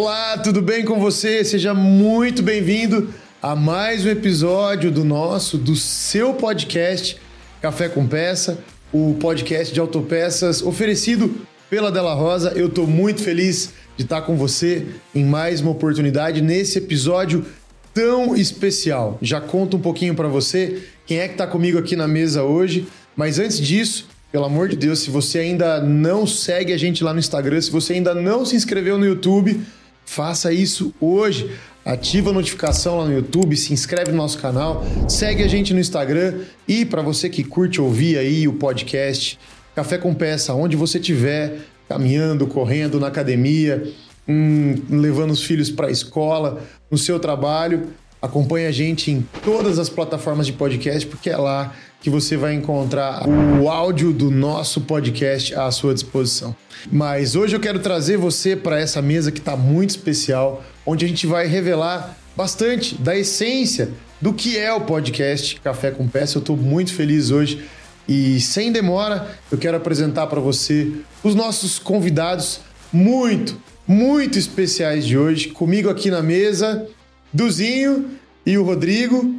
Olá, tudo bem com você? Seja muito bem-vindo a mais um episódio do nosso, do seu podcast Café com Peça, o podcast de autopeças oferecido pela Della Rosa. Eu estou muito feliz de estar com você em mais uma oportunidade nesse episódio tão especial. Já conto um pouquinho para você quem é que está comigo aqui na mesa hoje, mas antes disso, pelo amor de Deus, se você ainda não segue a gente lá no Instagram, se você ainda não se inscreveu no YouTube, Faça isso hoje. Ativa a notificação lá no YouTube, se inscreve no nosso canal, segue a gente no Instagram e para você que curte ouvir aí o podcast Café com Peça, onde você estiver, caminhando, correndo, na academia, hum, levando os filhos para a escola, no seu trabalho, acompanhe a gente em todas as plataformas de podcast, porque é lá que você vai encontrar o áudio do nosso podcast à sua disposição. Mas hoje eu quero trazer você para essa mesa que está muito especial, onde a gente vai revelar bastante da essência do que é o podcast Café com Peça. Eu estou muito feliz hoje e sem demora eu quero apresentar para você os nossos convidados muito, muito especiais de hoje. Comigo aqui na mesa, Duzinho e o Rodrigo.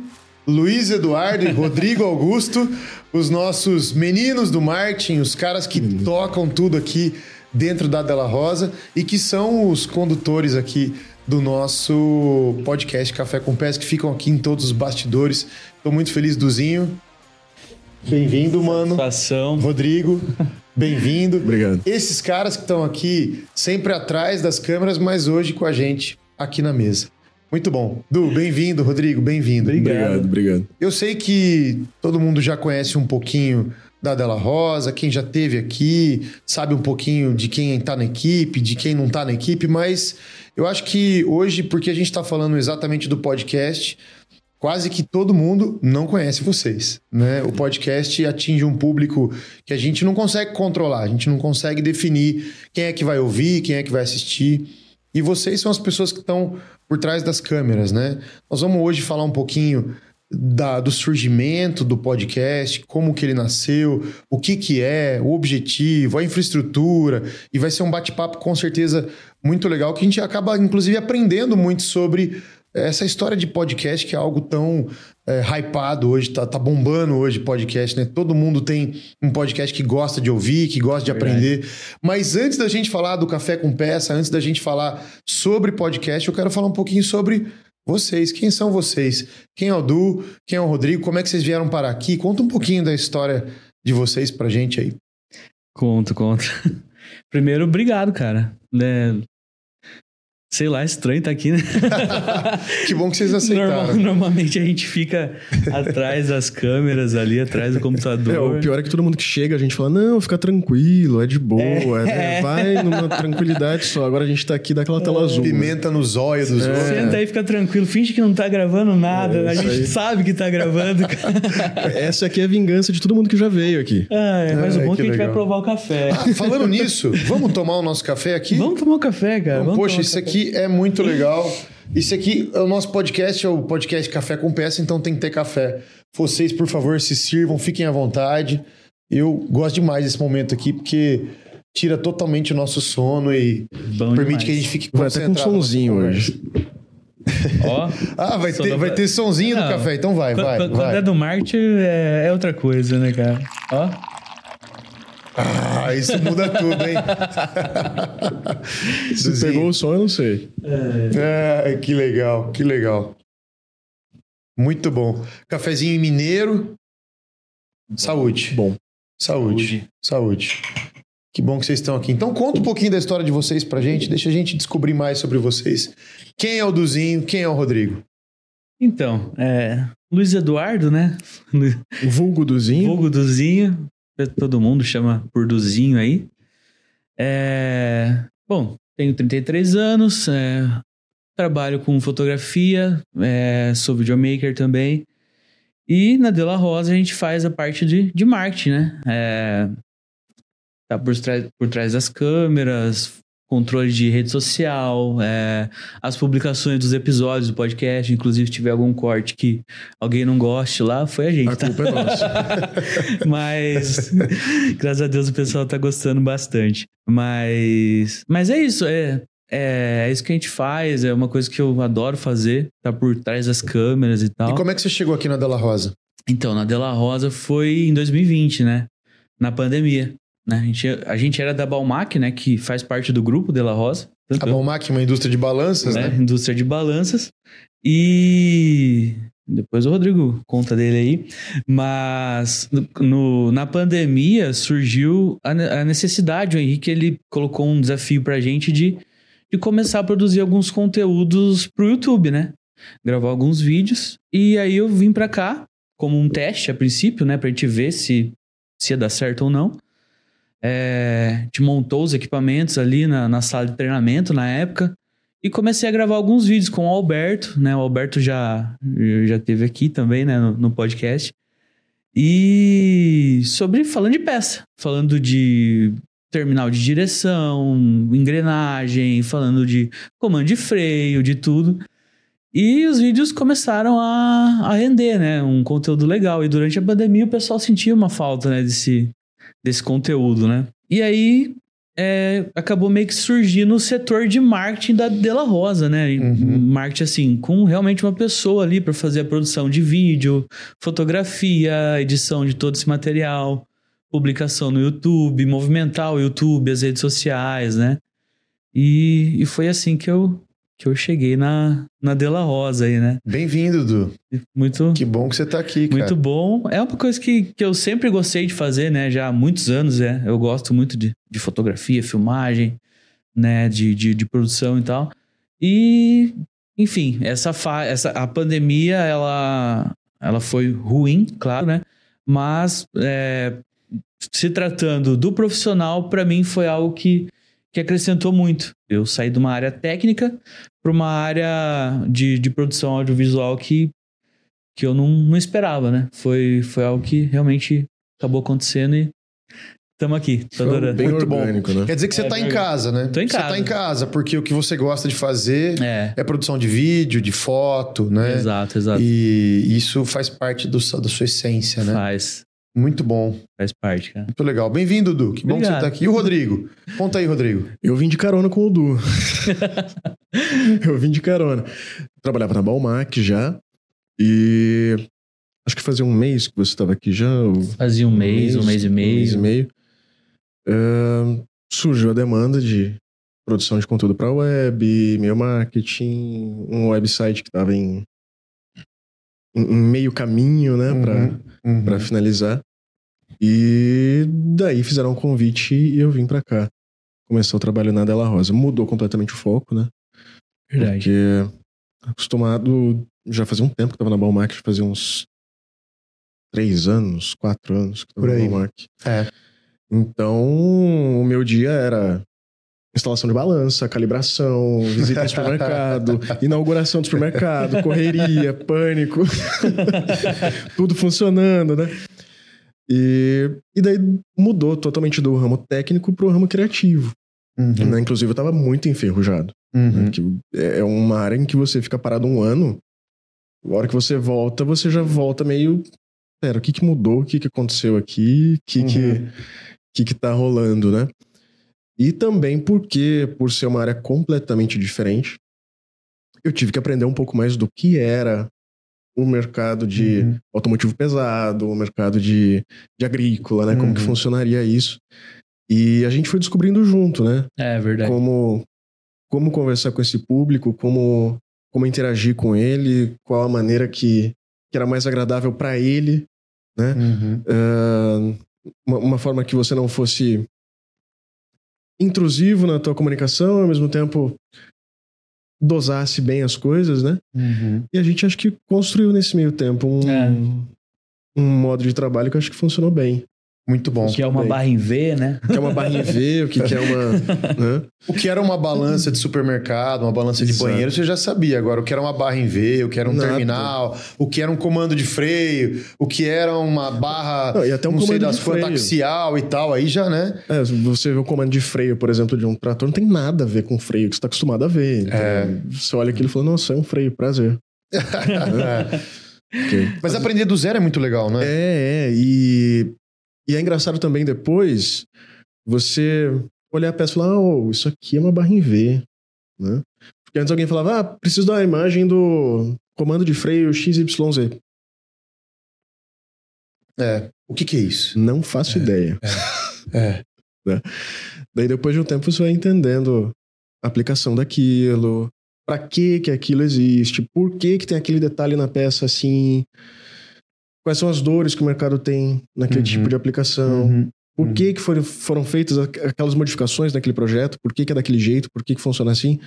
Luiz Eduardo e Rodrigo Augusto, os nossos meninos do marketing, os caras que tocam tudo aqui dentro da Della Rosa e que são os condutores aqui do nosso podcast Café com Pés, que ficam aqui em todos os bastidores. Estou muito feliz, Duzinho. Bem-vindo, mano. Satisfação. Rodrigo, bem-vindo. Obrigado. Esses caras que estão aqui sempre atrás das câmeras, mas hoje com a gente aqui na mesa. Muito bom. Du, bem-vindo, Rodrigo, bem-vindo. Obrigado, obrigado. Eu sei que todo mundo já conhece um pouquinho da Della Rosa, quem já teve aqui, sabe um pouquinho de quem está na equipe, de quem não está na equipe, mas eu acho que hoje, porque a gente está falando exatamente do podcast, quase que todo mundo não conhece vocês, né? O podcast atinge um público que a gente não consegue controlar, a gente não consegue definir quem é que vai ouvir, quem é que vai assistir. E vocês são as pessoas que estão por trás das câmeras, né? Nós vamos hoje falar um pouquinho da, do surgimento do podcast, como que ele nasceu, o que que é, o objetivo, a infraestrutura, e vai ser um bate-papo com certeza muito legal que a gente acaba inclusive aprendendo muito sobre essa história de podcast que é algo tão é, hypado hoje, tá, tá, bombando hoje podcast, né? Todo mundo tem um podcast que gosta de ouvir, que gosta de Verdade. aprender. Mas antes da gente falar do Café com Peça, antes da gente falar sobre podcast, eu quero falar um pouquinho sobre vocês. Quem são vocês? Quem é o Du? Quem é o Rodrigo? Como é que vocês vieram para aqui? Conta um pouquinho da história de vocês pra gente aí. Conto, conto. Primeiro, obrigado, cara. É, Sei lá, é estranho estar tá aqui, né? que bom que vocês aceitaram. Normal, normalmente a gente fica atrás das câmeras ali, atrás do computador. É, o pior é que todo mundo que chega, a gente fala, não, fica tranquilo, é de boa, é. É, vai numa tranquilidade só. Agora a gente tá aqui daquela tela azul. Né? Pimenta né? nos olhos dos olhos. Senta aí, fica tranquilo, finge que não tá gravando nada, é, a gente aí. sabe que tá gravando. Essa aqui é a vingança de todo mundo que já veio aqui. Ah, é, mas o bom é que, que a gente vai provar o café. Ah, falando nisso, vamos tomar o nosso café aqui? Vamos tomar o café, cara. Vamos Poxa, isso aqui aqui é muito legal. Isso aqui, o nosso podcast é o podcast Café com Peça, então tem que ter café. Vocês, por favor, se sirvam, fiquem à vontade. Eu gosto demais desse momento aqui, porque tira totalmente o nosso sono e Bom permite demais. que a gente fique concentrado. Vai ter com um sonzinho hoje. Ó, ah, vai ter, vai ter sonzinho Não, no café, então vai, quando, vai. Quando vai. é do Marte é, é outra coisa, né, cara? Ó. Ah, isso muda tudo, hein? Se pegou o som, eu não sei. É. é, que legal, que legal. Muito bom. Cafezinho mineiro. Saúde. Bom. Saúde. Saúde. Que bom que vocês estão aqui. Então conta um pouquinho da história de vocês pra gente, deixa a gente descobrir mais sobre vocês. Quem é o Duzinho, quem é o Rodrigo? Então, é, Luiz Eduardo, né? Vulgo Duzinho. Vulgo Duzinho todo mundo chama por Duzinho aí. É, bom, tenho 33 anos, é, trabalho com fotografia, é, sou videomaker também. E na Dela Rosa a gente faz a parte de, de marketing, né? É, tá por, por trás das câmeras, controle de rede social, é, as publicações dos episódios do podcast, inclusive se tiver algum corte que alguém não goste lá, foi a gente. A tá? culpa é nossa. mas graças a Deus o pessoal tá gostando bastante. Mas, mas é isso, é é, é isso que a gente faz, é uma coisa que eu adoro fazer, tá por trás das câmeras e tal. E como é que você chegou aqui na Della Rosa? Então, na Della Rosa foi em 2020, né? Na pandemia. Né? A, gente, a gente era da Balmac, né? Que faz parte do grupo Della Rosa. A Balmac é uma indústria de balanças, né? né? Indústria de balanças. E depois o Rodrigo conta dele aí. Mas no, na pandemia surgiu a, a necessidade. O Henrique ele colocou um desafio pra gente de, de começar a produzir alguns conteúdos pro YouTube, né? Gravar alguns vídeos. E aí eu vim pra cá como um teste a princípio, né? Pra gente ver se, se ia dar certo ou não. É, gente montou os equipamentos ali na, na sala de treinamento na época. E comecei a gravar alguns vídeos com o Alberto, né? O Alberto já, já teve aqui também, né? No, no podcast. E sobre falando de peça, falando de terminal de direção, engrenagem, falando de comando de freio, de tudo. E os vídeos começaram a, a render, né? Um conteúdo legal. E durante a pandemia o pessoal sentia uma falta, né? Desse, desse conteúdo, né? E aí é, acabou meio que surgindo o setor de marketing da Dela Rosa, né? Uhum. Marketing, assim, com realmente uma pessoa ali para fazer a produção de vídeo, fotografia, edição de todo esse material, publicação no YouTube, movimentar o YouTube, as redes sociais, né? E, e foi assim que eu, que eu cheguei na, na Dela Rosa aí, né? Bem-vindo, Du. Muito. Que bom que você tá aqui, cara. Muito bom. É uma coisa que, que eu sempre gostei de fazer, né? Já há muitos anos, é. Eu gosto muito de, de fotografia, filmagem, né? De, de, de produção e tal. E, enfim, essa, fa essa a pandemia, ela, ela foi ruim, claro, né? Mas é, se tratando do profissional, para mim foi algo que que acrescentou muito. Eu saí de uma área técnica para uma área de, de produção audiovisual que, que eu não, não esperava, né? Foi, foi algo que realmente acabou acontecendo e estamos aqui. Tô adorando. Bem Muito orgânico, bom. né? Quer dizer que você está é, em casa, né? Tô em casa. Você tá em casa, porque o que você gosta de fazer é, é produção de vídeo, de foto, né? Exato, exato. E isso faz parte do, da sua essência, né? Faz. Muito bom. Faz parte, cara. Muito legal. Bem-vindo, Du. Que Obrigado. bom que você tá aqui. E o Rodrigo? Conta aí, Rodrigo. Eu vim de carona com o Du. eu vim de carona. Trabalhava na Balmac já. E acho que fazia um mês que você estava aqui já. Fazia um, um mês, mês, um mês e meio. Um mês e meio. Uh, surgiu a demanda de produção de conteúdo para web, e-mail marketing, um website que estava em em meio caminho, né, uhum, pra, uhum. Pra finalizar. E daí fizeram um convite e eu vim pra cá. Começou o trabalho na Della Rosa. Mudou completamente o foco, né? Verdade. Porque acostumado, já fazia um tempo que tava na Balmac, fazia uns três anos, quatro anos que tava Por aí. na Balmac. É. Então, o meu dia era instalação de balança, calibração, visita no supermercado, inauguração do supermercado, correria, pânico, tudo funcionando, né? E, e daí mudou totalmente do ramo técnico para o ramo criativo. Uhum. Né? Inclusive, eu estava muito enferrujado. Uhum. Né? Que é uma área em que você fica parado um ano, a hora que você volta, você já volta meio. Pera, o que, que mudou? O que, que aconteceu aqui? O que, uhum. que, que, que tá rolando, né? E também porque, por ser uma área completamente diferente, eu tive que aprender um pouco mais do que era o mercado de uhum. automotivo pesado, o mercado de, de agrícola, né? Como uhum. que funcionaria isso. E a gente foi descobrindo junto, né? É verdade. Como, como conversar com esse público, como, como interagir com ele, qual a maneira que, que era mais agradável para ele, né? Uhum. Uh, uma, uma, forma que você não fosse intrusivo na tua comunicação, ao mesmo tempo dosasse bem as coisas, né? Uhum. E a gente acho que construiu nesse meio tempo um, é. um modo de trabalho que eu acho que funcionou bem. Muito bom. O que é uma barra em V, né? O que é uma barra em V, o que, que é uma. Né? O que era uma balança de supermercado, uma balança de Exato. banheiro, você já sabia. Agora, o que era uma barra em V, o que era um Nada. terminal, o que era um comando de freio, o que era uma barra. Não, e até um não comando sei das quantas axial e tal, aí já, né? É, você vê o comando de freio, por exemplo, de um trator, não tem nada a ver com freio que você está acostumado a ver. Então, é. Você olha aquilo e fala, nossa, é um freio, prazer. é. Okay. Mas aprender do zero é muito legal, né? É, é. E e é engraçado também depois você olhar a peça e falar: oh, isso aqui é uma barra em V. né? Porque antes alguém falava, ah, preciso da imagem do comando de freio XYZ. É. O que, que é isso? Não faço ideia. É. Daí depois de um tempo você vai entendendo a aplicação daquilo, para que que aquilo existe, por que que tem aquele detalhe na peça assim, quais são as dores que o mercado tem naquele Uhum. tipo de aplicação, Uhum. por que que foram, foram feitas aqu- aquelas modificações naquele projeto, por que que é daquele jeito, por que que funciona assim.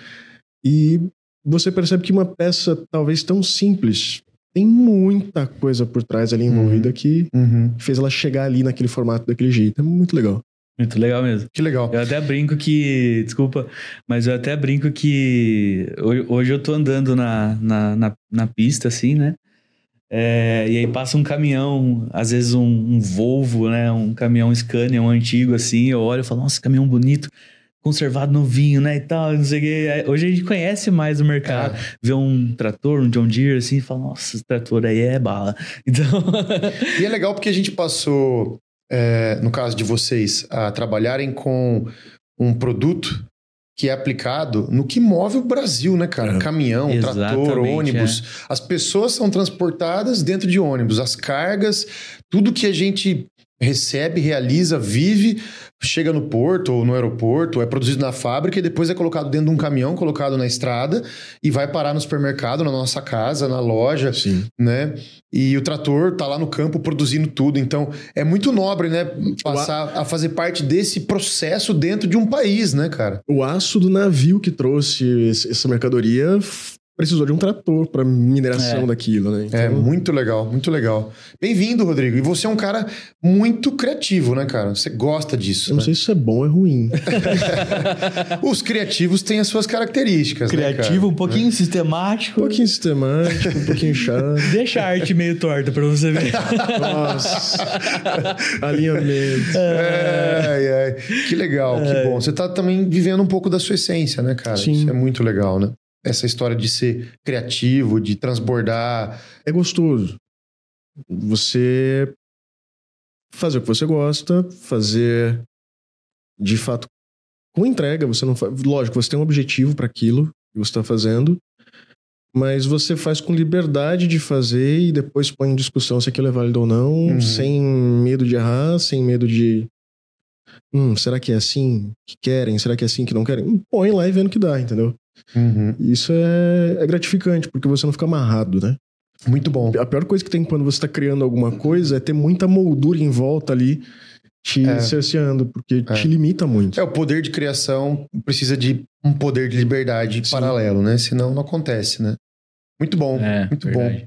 E você percebe que uma peça talvez tão simples tem muita coisa por trás ali envolvida que Uhum. fez ela chegar ali naquele formato daquele jeito. É muito legal. Muito legal mesmo. Que legal. Eu até brinco que. Desculpa, mas eu até brinco que. Hoje, hoje eu tô andando na, na, na, na pista, assim, né? É, e aí passa um caminhão, às vezes um, um Volvo, né? Um caminhão Scania, um antigo, assim. Eu olho e falo, nossa, caminhão bonito, conservado novinho, né? E tal, não sei o quê. Aí, Hoje a gente conhece mais o mercado. Vê um trator, um John Deere, assim, e fala, nossa, esse trator aí é bala. Então. E é legal porque a gente passou, é, no caso de vocês, a trabalharem com um produto que é aplicado no que move o Brasil, né, cara? É. Caminhão, trator, Exatamente, ônibus. As pessoas são transportadas dentro de ônibus. As cargas, tudo que a gente recebe, realiza, vive, chega no porto ou no aeroporto, é produzido na fábrica e depois é colocado dentro de um caminhão, colocado na estrada e vai parar no supermercado, na nossa casa, na loja Sim. né? E o trator tá lá no campo produzindo tudo. Então, é muito nobre, né? Passar a fazer parte desse processo dentro de um país, né, cara? O aço do navio que trouxe essa mercadoria precisou de um trator para mineração É. daquilo, né? É Então, muito legal, muito legal. Bem-vindo, Rodrigo. E você é um cara muito criativo, né, cara? Você gosta disso. eu não né? sei se isso é bom ou é ruim. Os criativos têm as suas características, né, Criativo, um pouquinho um sistemático. pouquinho sistemático, um pouquinho chato. Deixa a arte meio torta pra você ver. Nossa. Alinhamento. Ai, ai. Que legal, que bom. Você tá também vivendo um pouco da sua essência, né, cara? Sim. Isso é muito legal, né? Essa história de ser criativo, de transbordar. É gostoso. Você fazer o que você gosta, fazer de fato com entrega. Você não faz. Lógico, você tem um objetivo para aquilo que você está fazendo, mas você faz com liberdade de fazer e depois põe em discussão se aquilo é válido ou não, Uhum. sem medo de errar, sem medo de. Hum, será que é assim que querem? Será que é assim que não querem? Põe lá e vendo o que dá, entendeu? Uhum. Isso é, é gratificante, porque você não fica amarrado, né? Muito bom. A pior coisa que tem quando você está criando alguma coisa é ter muita moldura em volta ali te É. cerceando, porque É. te limita muito. É, o poder de criação precisa de um poder de liberdade Sim. paralelo, né? Senão não acontece, né? Muito bom, É, muito verdade. bom.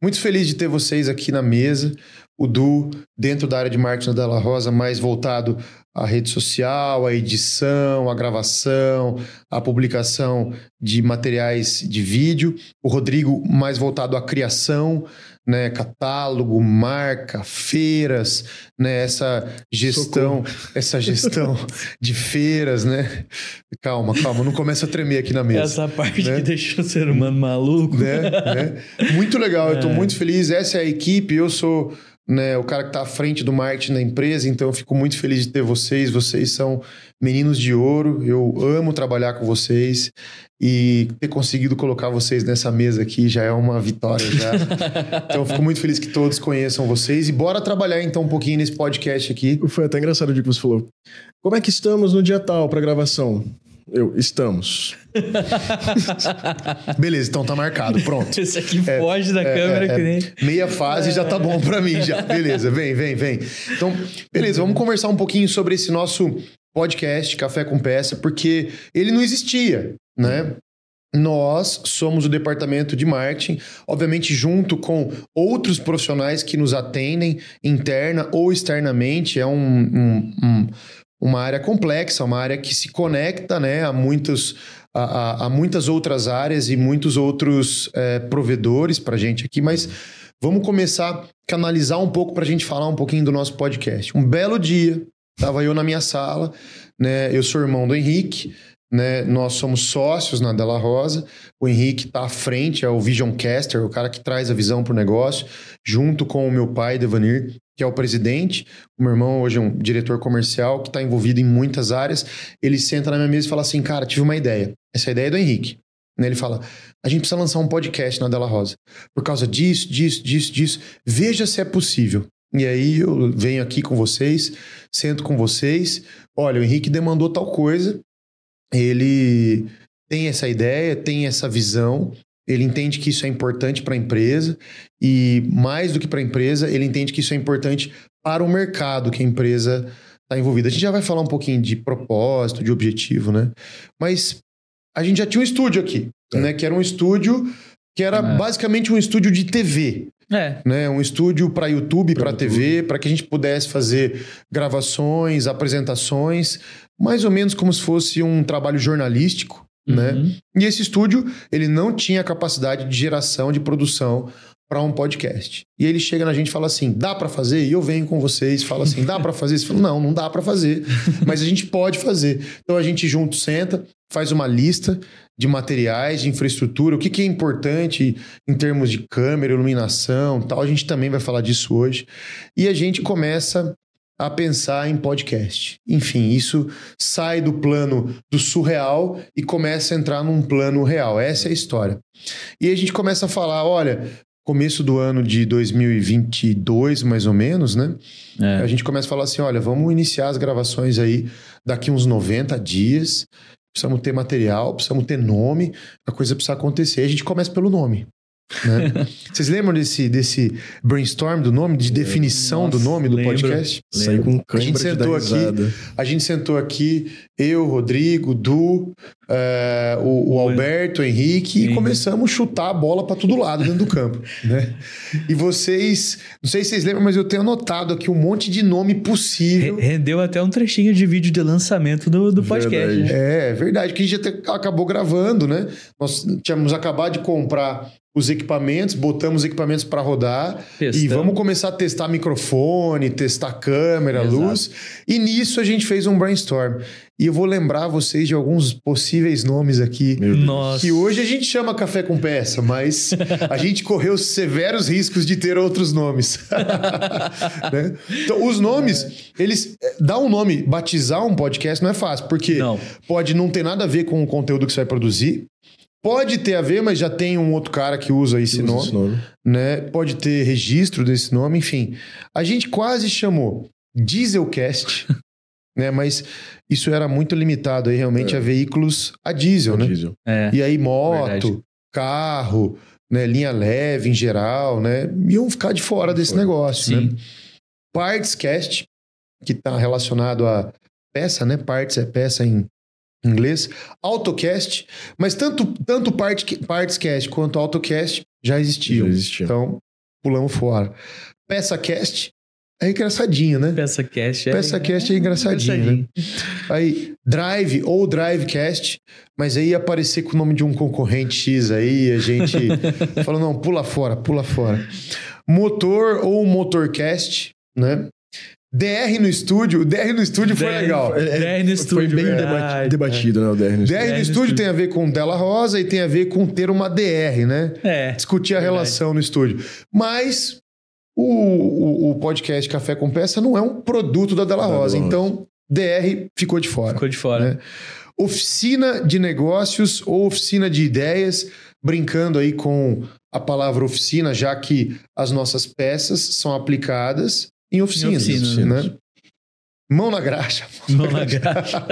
Muito feliz de ter vocês aqui na mesa. O Du, dentro da área de marketing da La Rosa, mais voltado à rede social, à edição, à gravação, à publicação de materiais de vídeo. O Rodrigo, mais voltado à criação, né? Catálogo, marca, feiras, né? Essa gestão, essa gestão de feiras, né? Calma, calma, não começa a tremer aqui na mesa Essa parte né? que deixa o ser humano maluco. né? né? Muito legal, eu tô É. muito feliz. Essa é a equipe, eu sou né, o cara que tá à frente do marketing da empresa, então eu fico muito feliz de ter vocês. Vocês são meninos de ouro, eu amo trabalhar com vocês e ter conseguido colocar vocês nessa mesa aqui já é uma vitória já. então eu fico muito feliz que todos conheçam vocês e bora trabalhar então um pouquinho nesse podcast aqui. Foi até engraçado o dia que você falou. Como é que estamos no dia tal para gravação? Eu, estamos. Beleza, então tá marcado, pronto. Esse aqui foge da É, câmera é, que nem. é. Meia fase já tá bom pra mim já. Beleza, vem, vem, vem. Então, beleza, vamos conversar um pouquinho sobre esse nosso podcast Café com Peça, porque ele não existia, né? Nós somos o departamento de marketing, obviamente junto com outros profissionais que nos atendem interna ou externamente. É um, um- um- uma área complexa, uma área que se conecta né, a, muitos, a, a- a muitas outras áreas e muitos outros eh, provedores para gente aqui, mas vamos começar a canalizar um pouco para a gente falar um pouquinho do nosso podcast. Um belo dia, estava eu na minha sala, né? Eu sou irmão do Henrique, né? Nós somos sócios na Della Rosa. O Henrique está à frente, é o Vision Caster, o cara que traz a visão para o negócio, junto com o meu pai, Devanir, que é o presidente. O meu irmão hoje é um diretor comercial que está envolvido em muitas áreas. Ele senta na minha mesa e fala assim: Cara, tive uma ideia. Essa ideia é do Henrique. Né, Ele fala: A gente precisa lançar um podcast na Della Rosa. Por causa disso, disso, disso, disso. Veja se é possível. E aí eu venho aqui com vocês, sento com vocês. Olha, o Henrique demandou tal coisa. Ele tem essa ideia, tem essa visão. Ele entende que isso é importante para a empresa e mais do que para a empresa, ele entende que isso é importante para o mercado que a empresa está envolvida. A gente já vai falar um pouquinho de propósito, de objetivo, né? Mas a gente já tinha um estúdio aqui, É. né? Que era um estúdio que era É. basicamente um estúdio de TV, É. né? Um estúdio para YouTube, para TV, para que a gente pudesse fazer gravações, apresentações, mais ou menos como se fosse um trabalho jornalístico, né? Uhum. E esse estúdio, ele não tinha capacidade de geração, de produção para um podcast. E ele chega na gente e fala assim: dá para fazer? E eu venho com vocês, fala assim: dá para fazer? Você fala: não, não dá para fazer, mas a gente pode fazer. Então a gente junto senta, faz uma lista de materiais, de infraestrutura, o que, que é importante em termos de câmera, iluminação, tal. A gente também vai falar disso hoje. E a gente começa a pensar em podcast. Enfim, isso sai do plano do surreal e começa a entrar num plano real. Essa é a história. E a gente começa a falar, olha, começo do ano de 2022, mais ou menos, né? É. A gente começa a falar assim, olha, vamos iniciar as gravações aí daqui uns 90 dias. Precisamos ter material, precisamos ter nome, a coisa precisa acontecer. A gente começa pelo nome. Né? Vocês lembram desse, desse brainstorm do nome, de definição do Nossa, nome do lembro. podcast? Saí com A gente sentou aqui. A gente sentou aqui, eu, Rodrigo, Du, eh, o, o Alberto, o Henrique, e Henrique. começamos a chutar a bola para todo lado dentro do campo. né? E vocês, não sei se vocês lembram, mas eu tenho anotado aqui um monte de nome possível. Re- Rendeu até um trechinho de vídeo de lançamento do, do podcast. Né? É, verdade, que a gente até acabou gravando, né? Nós tínhamos acabado de comprar os equipamentos, botamos os equipamentos para rodar e Testamos. vamos começar a testar microfone, testar câmera, Exato. luz. E nisso a gente fez um brainstorm. E eu vou lembrar vocês de alguns possíveis nomes aqui. Meu Deus. Nossa. Que hoje a gente chama café com peça, mas a gente correu severos riscos de ter outros nomes. Né? Então, os nomes, eles. eh, Dar um nome, batizar um podcast não é fácil, porque Não. pode não ter nada a ver com o conteúdo que você vai produzir. Pode ter a ver, mas já tem um outro cara que usa esse Usa nome esse nome. né? Pode ter registro desse nome, enfim. A gente quase chamou Dieselcast, né? Mas isso era muito limitado aí realmente É. a veículos a diesel, né? Diesel. É. E aí moto, Verdade. carro, né? linha leve em geral, né? Iam ficar de fora desse Fora. negócio, né? Sim. Partscast, que está relacionado a peça, né? Parts é peça em inglês. Autocast, mas tanto, tanto part, Partscast quanto Autocast já existiam. Já existia. Então, pulamos fora. PeçaCast é engraçadinho, né? Peça Cast é. Peça Cast é engraçadinho, né? Aí, Drive ou Drivecast, mas aí ia aparecer com o nome de um concorrente X aí, a gente falou, não, pula fora, pula fora. Motor ou Motorcast, né? DR no estúdio, o DR no estúdio foi DR legal. É, DR no Foi estúdio, bem verdade. debati- debatido, né, o DR no DR estúdio. no no estúdio tem a ver com tela rosa e tem a ver com ter uma DR, né? É. discutir a Verdade. relação no estúdio. Mas o, o, o podcast Café com Peça não é um produto da Della Rosa. Della Então, DR ficou de fora. Ficou de fora. né? Oficina de negócios ou oficina de ideias, brincando aí com a palavra oficina, já que as nossas peças são aplicadas em oficinas. oficinas. né? Mão na graxa. Mão na graxa.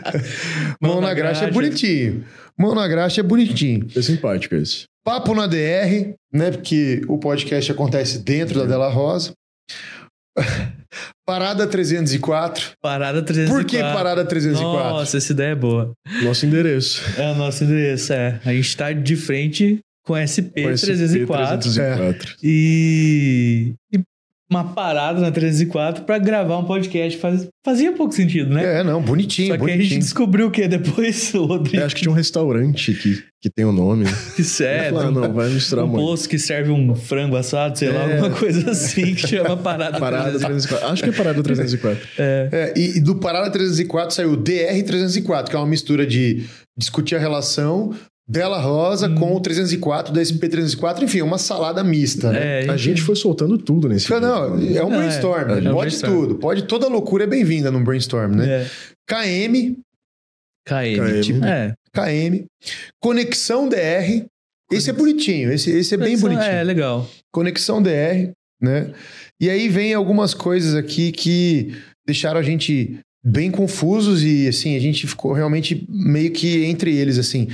Mão na graxa é bonitinho. Mão na graxa é bonitinho. É simpático esse. Papo na DR, né? Porque o podcast acontece dentro da Della Rosa. Parada 304. Parada 304. Por que Parada 304? Nossa, essa ideia é boa. Nosso endereço. É o nosso endereço, é. A gente tá de frente com SP Com esse 304 P304. e, e uma parada na 304 pra gravar um podcast. Faz- fazia pouco sentido, né? É, não, bonitinho, Só que a gente bonitinho. descobriu o que depois, o Rodrigo? É, acho que tinha um restaurante que, que tem o nome. Que sério. Ah, não, vai misturar um muito. posto que serve um frango assado, sei lá, É. alguma coisa assim que chama parada. Parada 304. Acho que é parada 304. É, e, e do Parada 304 saiu o DR 304, que é uma mistura de discutir a relação Della Rosa com o 304 da SP304, enfim, é uma salada mista, né? É, A gente foi soltando tudo nesse vídeo. Não, é um é- brainstorm, é um pode brainstorm. tudo, pode toda loucura é bem-vinda num brainstorm, né? É. KM, KM. KM. É. KM, Conexão DR, esse é bonitinho, esse, esse é bem bonitinho. É, legal. Conexão DR, né? E aí vem algumas coisas aqui que deixaram a gente bem confusos e assim, a gente ficou realmente meio que entre eles assim.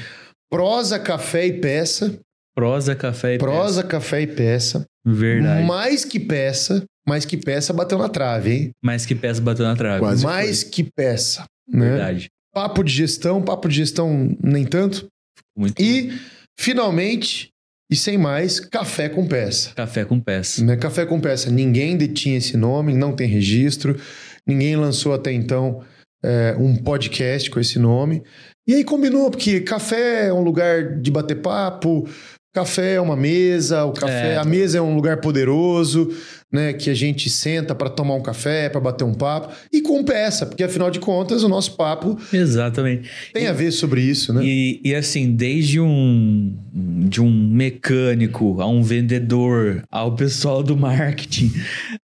Prosa, café e peça. Prosa, café e Prosa, café e peça. peça. Verdade. Mais que peça, mais que peça bateu na trave, hein? Mais que peça bateu na trave. Quase mais que peça, né? Verdade. Papo de gestão, papo de gestão nem tanto. Muito E finalmente, e sem mais, café com peça. Café com peça. Né? Café com peça, ninguém detinha esse nome, não tem registro, ninguém lançou até então é, um podcast com esse nome. E aí combinou, porque café é um lugar de bater papo, café é uma mesa, o café, É. a mesa é um lugar poderoso, né? Que a gente senta para tomar um café, para bater um papo, e com peça, porque afinal de contas o nosso papo Exatamente. tem a ver sobre isso, né? E, e assim, desde um de um mecânico a um vendedor ao pessoal do marketing,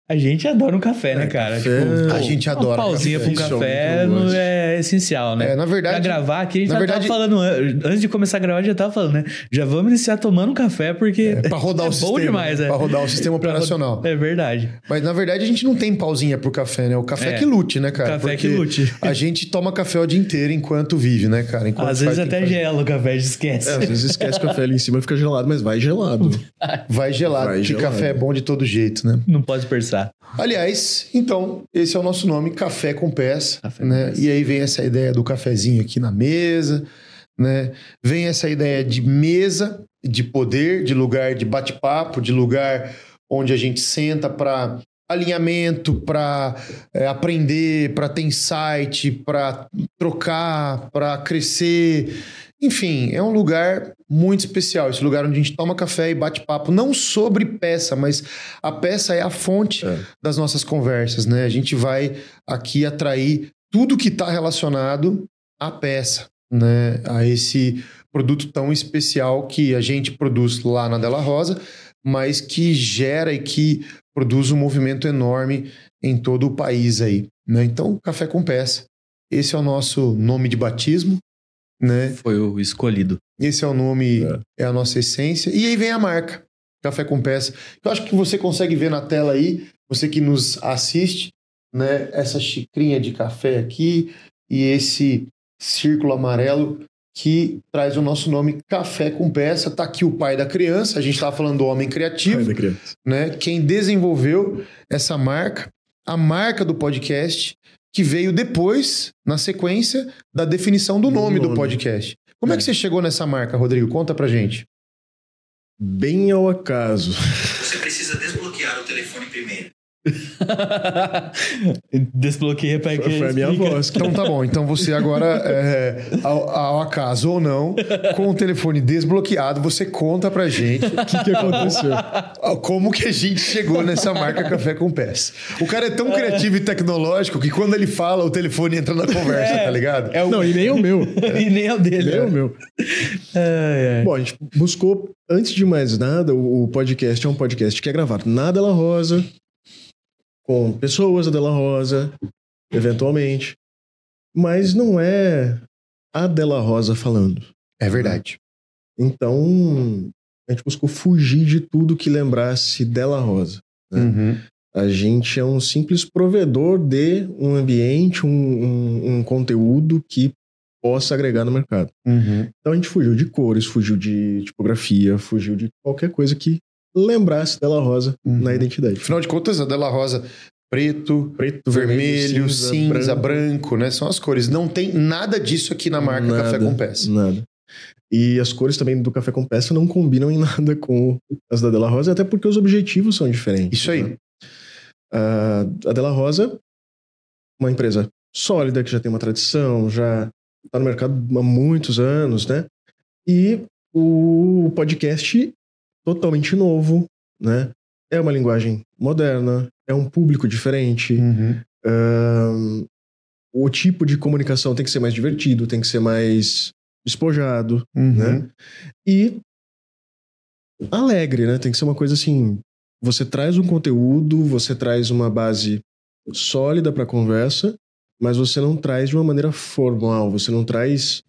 a gente adora um café, né, cara? café- Tipo, A gente adora Uma pausinha café. pra um é café não é essencial, né? É, na Pra verdade, gravar aqui, a gente já verdade- tava falando, an- antes de começar a gravar, a gente já tava falando, né? Já vamos iniciar tomando um café, porque é, para rodar é o bom sistema, demais, é. para rodar o sistema Pra operacional. é verdade. Mas na verdade a gente não tem pausinha pro café, né? O café É. que lute, né, cara? Café Porque que lute. A gente toma café o dia inteiro enquanto vive, né, cara? Enquanto Às faz vezes o até faz. gela o café, a gente esquece. É, às vezes esquece o café ali em cima e fica gelado, mas vai gelado. Vai gelado, Vai porque gelado. café é bom de todo jeito, né? Não pode pensar. Aliás, então, esse é o nosso nome, Café com Peça, Café com né? Peça. E aí vem essa ideia do cafezinho aqui na mesa, né? Vem essa ideia de mesa, de poder, de lugar de bate-papo, de lugar onde a gente senta para alinhamento, para aprender, para ter insight, para trocar, para crescer. Enfim, é um lugar muito especial. Esse lugar onde a gente toma café e bate papo, não sobre peça, mas a peça é a fonte É. das nossas conversas, né? A gente vai aqui atrair tudo que está relacionado à peça, né? A esse produto tão especial que a gente produz lá na Della Rosa, mas que gera e que produz um movimento enorme em todo o país aí, né? Então, café com peça. Esse é o nosso nome de batismo, né? Foi o escolhido. Esse é o nome, É. é. a nossa essência. E aí vem a marca, Café com Peça. Eu acho que você consegue ver na tela aí, você que nos assiste, né? Essa xicrinha de café aqui e esse círculo amarelo que traz o nosso nome Café com Peça. Tá aqui o pai da criança, a gente estava falando do homem criativo Pai da criança. né? Quem desenvolveu essa marca, a marca do podcast, que veio depois, na sequência, da definição do Do nome, do nome. podcast. Como é. É. que você chegou nessa marca, Rodrigo? Conta pra gente. Bem ao acaso. Desbloqueia pra que Foi a minha voz. Então tá bom. Então você agora, é, ao, ao acaso ou não, com o telefone desbloqueado, você conta pra gente O que, que aconteceu? como que a gente chegou nessa marca Café com Pés. O cara é tão criativo e tecnológico que quando ele fala, o telefone entra na conversa, É. tá ligado? É o... Não, e nem o meu. e nem é o dele. Nem o meu. Bom, a gente buscou, antes de mais nada, o, o podcast é um podcast que é gravado na Della Rosa, com pessoas da Della Rosa, eventualmente. Mas não é a Della Rosa falando. É verdade. Então, a gente buscou fugir de tudo que lembrasse Della Rosa. É. Uhum. A gente é um simples provedor de um ambiente, um, um- um conteúdo que possa agregar no mercado. Uhum. Então a gente fugiu de cores, fugiu de tipografia, fugiu de qualquer coisa que lembrasse Della Rosa Uhum. na identidade. Afinal de contas, a Della Rosa, preto, Preto, vermelho, cinza, branco. né? São as cores. Não tem nada disso aqui na marca Nada, Café com Peça. Nada. E as cores também do Café com Peça não combinam em nada com as da Della Rosa, até porque os objetivos são diferentes. Isso aí. né? A Della Rosa, uma empresa sólida, que já tem uma tradição, já está no mercado há muitos anos, né? E o podcast totalmente novo, né? É uma linguagem moderna, é um público diferente, Uhum. O tipo de comunicação tem que ser mais divertido, tem que ser mais despojado, Uhum. né? E alegre, né? Tem que ser uma coisa assim. Você traz um conteúdo, você traz uma base sólida para a conversa, mas você não traz de uma maneira formal, você não traz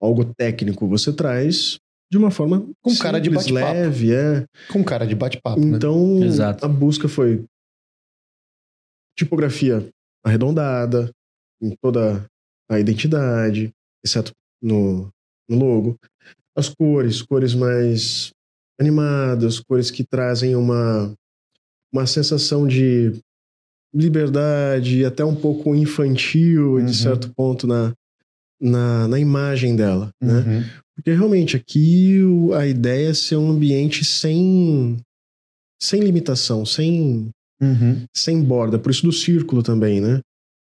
algo técnico, você traz de uma forma Com cara de simples, bate-papo. leve, é. Com cara de bate-papo, né? Então, Exato. a busca foi tipografia arredondada em toda a identidade, exceto no, no logo. As cores, cores mais animadas, cores que trazem uma, uma sensação de liberdade, até um pouco infantil, Uhum. de certo ponto, na, na, na imagem dela, né? Porque realmente aqui a ideia é ser um ambiente sem, sem limitação, sem, Uhum. sem borda. Por isso do círculo também, né?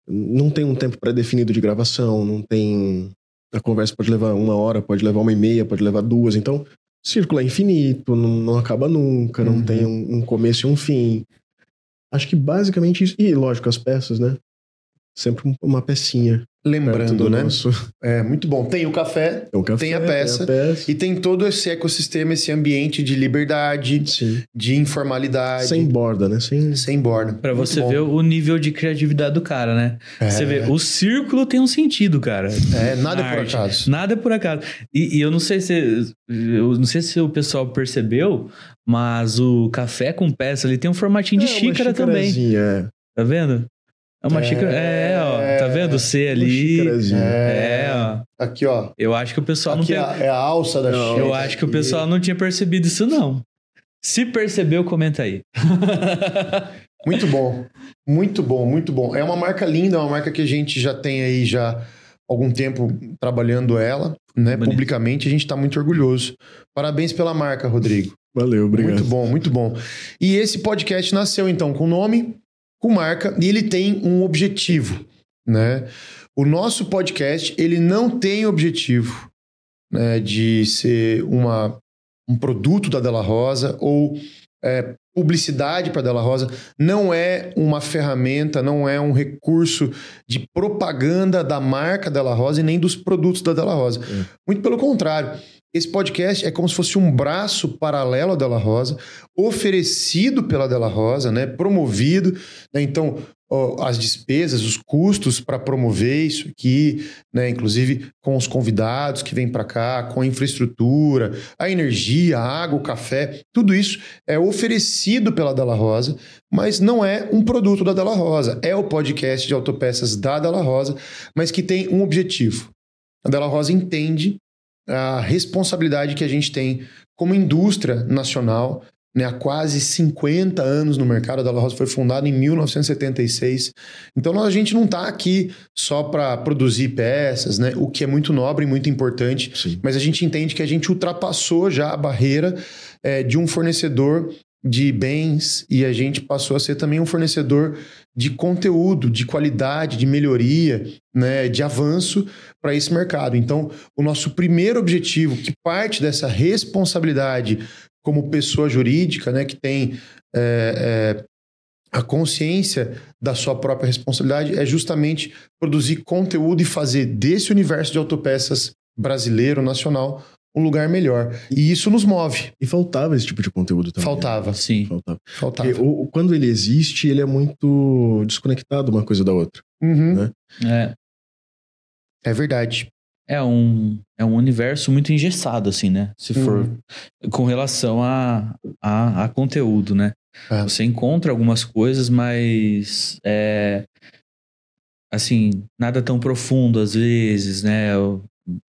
Não tem um tempo pré-definido de gravação, não tem. A conversa pode levar uma hora, pode levar uma e meia, pode levar duas. Então, o círculo é infinito, não, não acaba nunca, não Uhum. tem um, um começo e um fim. Acho que basicamente isso. E lógico, as peças, né? Sempre um- uma pecinha. Lembrando, do né? Nosso... É muito bom. Tem o café Tem, o café, Tem a peça. peça. e tem todo esse ecossistema, esse ambiente de liberdade, Sim. de informalidade, Sem borda, né? Sem, sem borda. Pra Muito você bom. ver o nível de criatividade do cara, né? É. Você vê, o círculo tem um sentido, cara. É, nada na por arte. acaso. Nada é por acaso. E, e eu não sei se eu não sei se o pessoal percebeu, mas o café com peça ele tem um formatinho de É, uma xícara também. É. Tá vendo? É uma É. xícara. É, ó. Tá vendo? O C ali. xicarazinha. É, ó. Aqui, ó. Eu acho que o pessoal Aqui é não a, tem. é a alça da xícara. Eu acho que o pessoal não tinha percebido isso, não. Se percebeu, comenta aí. Muito bom. Muito bom, muito bom. É uma marca linda, é uma marca que a gente já tem aí já há algum tempo trabalhando ela, né? Bonito. Publicamente, a gente está muito orgulhoso. Parabéns pela marca, Rodrigo. Valeu, obrigado. Muito bom, muito bom. E esse podcast nasceu então com nome, com marca e ele tem um objetivo, né? O nosso podcast ele não tem objetivo né, de ser uma, um produto da Della Rosa ou é, publicidade para Della Rosa. Não é uma ferramenta, não é um recurso de propaganda da marca Della Rosa e nem dos produtos da Della Rosa. É. Muito pelo contrário. Esse podcast é como se fosse um braço paralelo à Della Rosa, oferecido pela Della Rosa, né? promovido. né? Então, ó, as despesas, os custos para promover isso aqui, né? inclusive com os convidados que vêm para cá, com a infraestrutura, a energia, a água, o café, tudo isso é oferecido pela Della Rosa, mas não é um produto da Della Rosa. É o podcast de autopeças da Della Rosa, mas que tem um objetivo. A Della Rosa entende a responsabilidade que a gente tem como indústria nacional, né, há quase 50 anos no mercado. A Della Rosa foi fundada em 1976. Então nós- a gente não está aqui só para produzir peças, né, o que é muito nobre e muito importante, Sim. mas a gente entende que a gente ultrapassou já a barreira eh, de um fornecedor de bens e a gente passou a ser também um fornecedor de conteúdo, de qualidade, de melhoria, né, de avanço para esse mercado. Então, o nosso primeiro objetivo, que parte dessa responsabilidade como pessoa jurídica, né, que tem é, é, a consciência da sua própria responsabilidade, é justamente produzir conteúdo e fazer desse universo de autopeças brasileiro, nacional, um lugar melhor. E isso nos move. E faltava esse tipo de conteúdo também. Faltava, Sim. Faltava. faltava. Porque o- o- quando ele existe, ele é muito desconectado uma coisa da outra. Uhum. né? É, É verdade. é, um, é um universo muito engessado, assim, né? Se for Uhum. com relação a, a, a conteúdo, né? É. Você encontra algumas coisas, mas é, assim, nada tão profundo às vezes, né?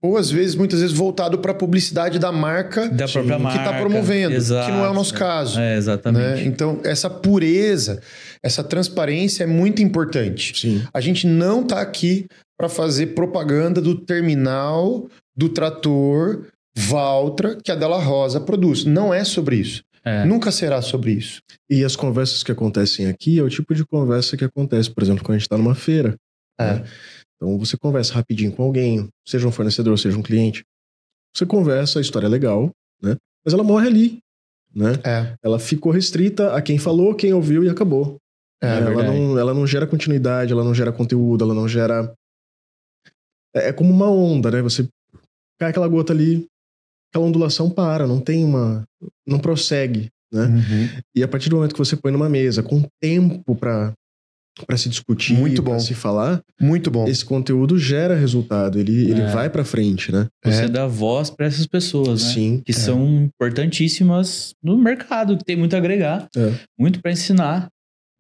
Ou às vezes, muitas vezes, voltado para a publicidade da marca Da própria que está promovendo, Exato. que não é o nosso caso. É, exatamente. né? Então, essa pureza, essa transparência é muito importante. Sim. A gente não está aqui para fazer propaganda do terminal, do trator, Valtra, que a Della Rosa produz. Não é sobre isso. É. Nunca será sobre isso. E as conversas que acontecem aqui é o tipo de conversa que acontece, por exemplo, quando a gente está numa feira. É. né? Então você conversa rapidinho com alguém, seja um fornecedor, seja um cliente. Você conversa, a história é legal, né? Mas ela morre ali, né? É, Ela ficou restrita a quem falou, quem ouviu e acabou. é, né? ela, não, ela não gera continuidade, ela não gera conteúdo, ela não gera. É, é como uma onda, né? Você cai aquela gota ali, aquela ondulação para, não tem uma. não prossegue. Né? Uhum. E a partir do momento que você põe numa mesa com tempo para para se discutir, Muito pra bom. se falar, Muito bom. esse conteúdo gera resultado, ele, ele É. vai para frente, né? Você É. dá voz para essas pessoas, né? Sim. Que são importantíssimas no mercado, que tem muito a agregar, É. muito para ensinar,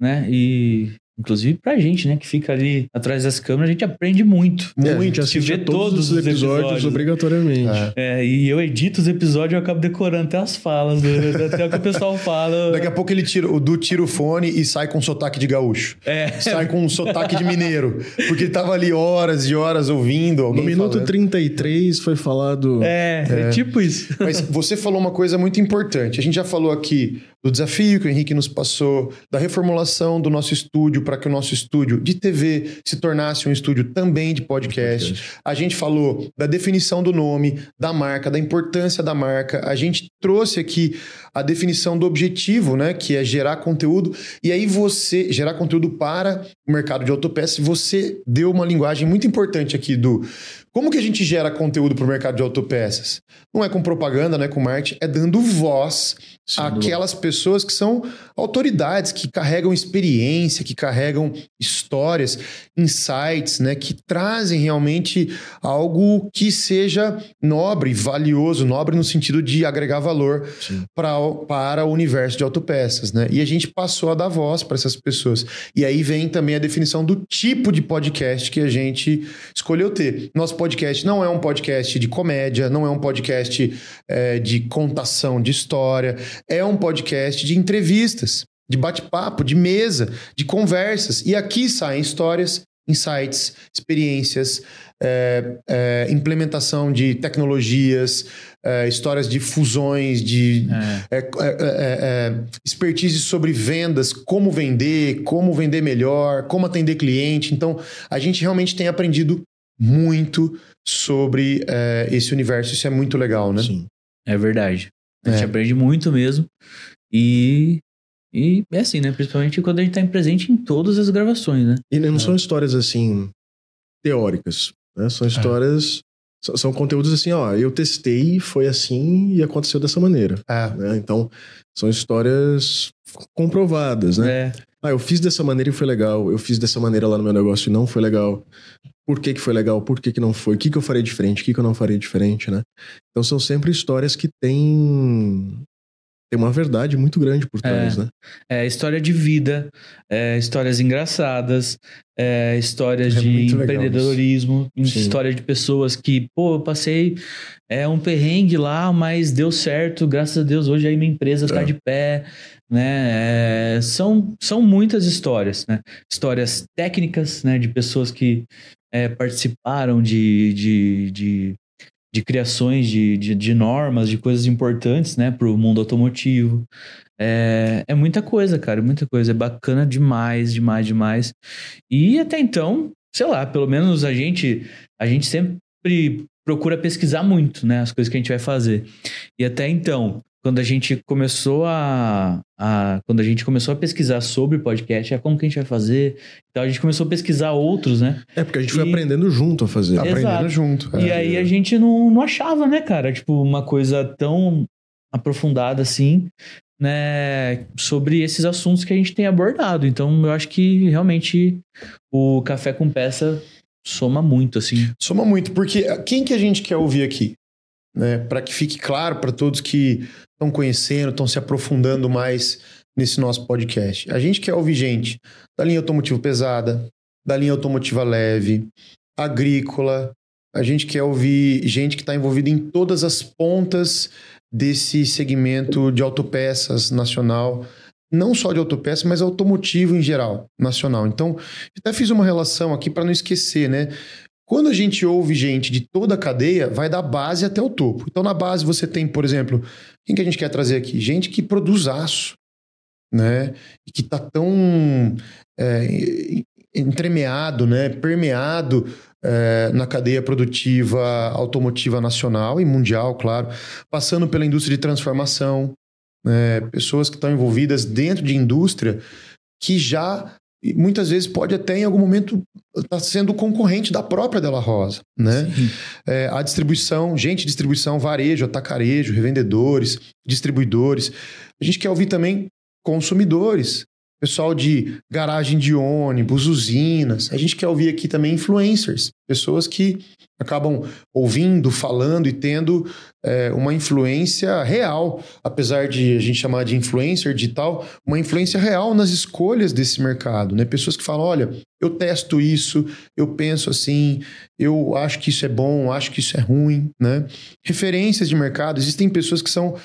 né? E inclusive pra gente, né, que fica ali atrás das câmeras, a gente aprende muito. É, a gente Muito. assiste vê a todos, todos os os episódios, episódios. obrigatoriamente. É. É, e eu edito os episódios e eu acabo decorando até as falas, né? até o que o pessoal fala. Daqui a pouco ele tira, o Du tira o fone e sai com sotaque de gaúcho. É, Sai com um sotaque de mineiro. Porque ele tava ali horas e horas ouvindo alguém No minuto falando. 33 foi falado. é, é tipo isso. Mas você falou uma coisa muito importante. A gente já falou aqui do desafio que o Henrique nos passou, da reformulação do nosso estúdio para que o nosso estúdio de TV se tornasse um estúdio também de podcast. A gente falou da definição do nome, da marca, da importância da marca. A gente trouxe aqui a definição do objetivo, né, que é gerar conteúdo. E aí você gerar conteúdo para o mercado de autopeças. Você deu uma linguagem muito importante aqui do como que a gente gera conteúdo para o mercado de autopeças? Não é com propaganda, não é com marketing, é dando voz Sem àquelas pessoas que são autoridades, que carregam experiência, que carregam histórias, insights, né, que trazem realmente algo que seja nobre, valioso, nobre no sentido de agregar valor pra, para o universo de autopeças, né? E a gente passou a dar voz para essas pessoas. E aí vem também a definição do tipo de podcast que a gente escolheu ter. Nosso podcast não é um podcast de comédia, não é um podcast é, de contação de história, é um podcast de entrevistas, de bate-papo, de mesa, de conversas. E aqui saem histórias, insights, experiências, é, é, implementação de tecnologias, é, histórias de fusões, de É. é, é, expertise sobre vendas, como vender, como vender melhor, como atender cliente. Então, a gente realmente tem aprendido muito sobre esse universo. Isso é muito legal, né? Sim. É verdade. A gente É. aprende muito mesmo. E, e é assim, né? Principalmente quando a gente tá em presente em todas as gravações, né? E não são histórias assim teóricas, né? São histórias são- são conteúdos assim, ó, eu testei, foi assim e aconteceu dessa maneira, É. né? Então, são histórias comprovadas, né? É. Ah, eu fiz dessa maneira e foi legal. Eu fiz dessa maneira lá no meu negócio e não foi legal. Por que, que foi legal? Por que, que não foi? O que, que eu faria diferente? O que, que eu não faria diferente, né? Então são sempre histórias que têm, tem uma verdade muito grande por trás, né? É história de vida, é, histórias engraçadas, é, histórias É de empreendedorismo, história de pessoas que, pô, eu passei é, um perrengue lá, mas deu certo, graças a Deus, hoje aí minha empresa tá É. de pé, né? É, são, são muitas histórias, né? Histórias técnicas, né? De pessoas que é, participaram de, de, de, de criações de, de, de normas, de coisas importantes, né? Para o mundo automotivo. É, é muita coisa, cara, muita coisa. É bacana demais, demais, demais. E até então, sei lá, pelo menos a gente, a gente sempre procura pesquisar muito, né? As coisas que a gente vai fazer. E até então, quando a gente começou a, a quando a gente começou a pesquisar sobre podcast, é como que a gente vai fazer. Então a gente começou a pesquisar outros, né? É porque a gente foi E- aprendendo junto a fazer. Exato. Aprendendo junto. E é. aí a gente não, não achava, né, cara? Tipo, uma coisa tão aprofundada assim, né? Sobre esses assuntos que a gente tem abordado. Então, eu acho que realmente o Café com Peça soma muito, assim. Soma muito, porque quem que a gente quer ouvir aqui? Né? Para que fique claro para todos que estão conhecendo, estão se aprofundando mais nesse nosso podcast. A gente quer ouvir gente da linha automotiva pesada, da linha automotiva leve, agrícola. A gente quer ouvir gente que está envolvida em todas as pontas desse segmento de autopeças nacional. Não só de autopeças, mas automotivo em geral, nacional. Então, até fiz uma relação aqui para não esquecer, né? Quando a gente ouve gente de toda a cadeia, vai da base até o topo. Então, na base, você tem, por exemplo, quem que a gente quer trazer aqui? Gente que produz aço, né? E que tá tão é, entremeado, né? Permeado é, na cadeia produtiva automotiva nacional e mundial, claro. Passando pela indústria de transformação, né? pessoas que estão envolvidas dentro de indústria que já e muitas vezes pode até em algum momento estar sendo concorrente da própria Della Rosa, né? É, a distribuição, gente de distribuição, varejo, atacarejo, revendedores, distribuidores. A gente quer ouvir também consumidores, pessoal de garagem de ônibus, usinas. A gente quer ouvir aqui também influencers, pessoas que acabam ouvindo, falando e tendo é, uma influência real, apesar de a gente chamar de influencer digital, uma influência real nas escolhas desse mercado, né? Pessoas que falam, olha, eu testo isso, eu penso assim, eu acho que isso é bom, acho que isso é ruim, né? Referências de mercado, existem pessoas que são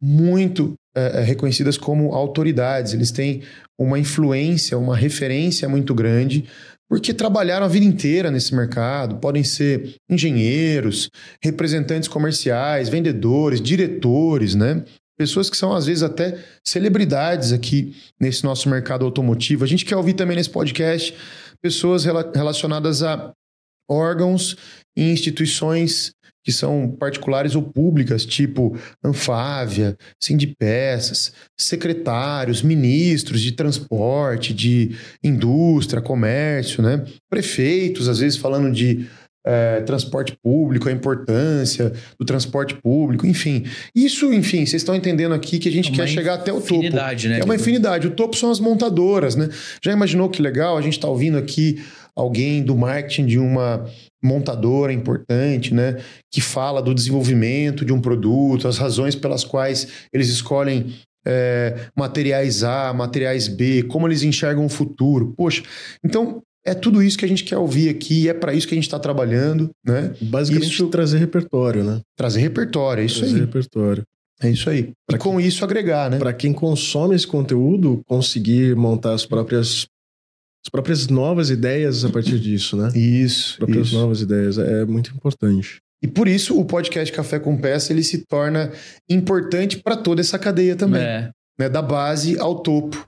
muito é, é, reconhecidas como autoridades, eles têm uma influência, uma referência muito grande, porque trabalharam a vida inteira nesse mercado. Podem ser engenheiros, representantes comerciais, vendedores, diretores, né? Pessoas que são, às vezes, até celebridades aqui nesse nosso mercado automotivo. A gente quer ouvir também nesse podcast pessoas rela- relacionadas a órgãos e instituições que são particulares ou públicas, tipo Anfávia, Sindipeças, secretários, ministros de transporte, de indústria, comércio, né? Prefeitos, às vezes falando de eh, transporte público, a importância do transporte público, enfim. Isso, enfim, vocês estão entendendo aqui que a gente É quer chegar até o topo. Infinidade, né? É uma infinidade. O topo são as montadoras, né? Já imaginou que legal? A gente está ouvindo aqui alguém do marketing de uma montadora importante, né? Que fala do desenvolvimento de um produto, as razões pelas quais eles escolhem é, materiais A, materiais B, como eles enxergam o futuro. Poxa, então é tudo isso que a gente quer ouvir aqui e é para isso que a gente está trabalhando, né? Basicamente, Isso- trazer repertório, né? Trazer repertório, é isso trazer aí. repertório. É isso aí. E Pra com isso agregar, né? Para quem consome esse conteúdo, conseguir montar as próprias as próprias novas ideias a partir disso, né? Isso, As próprias isso. novas ideias é muito importante. E por isso o podcast Café com Peça ele se torna importante para toda essa cadeia também, É. né? da base ao topo,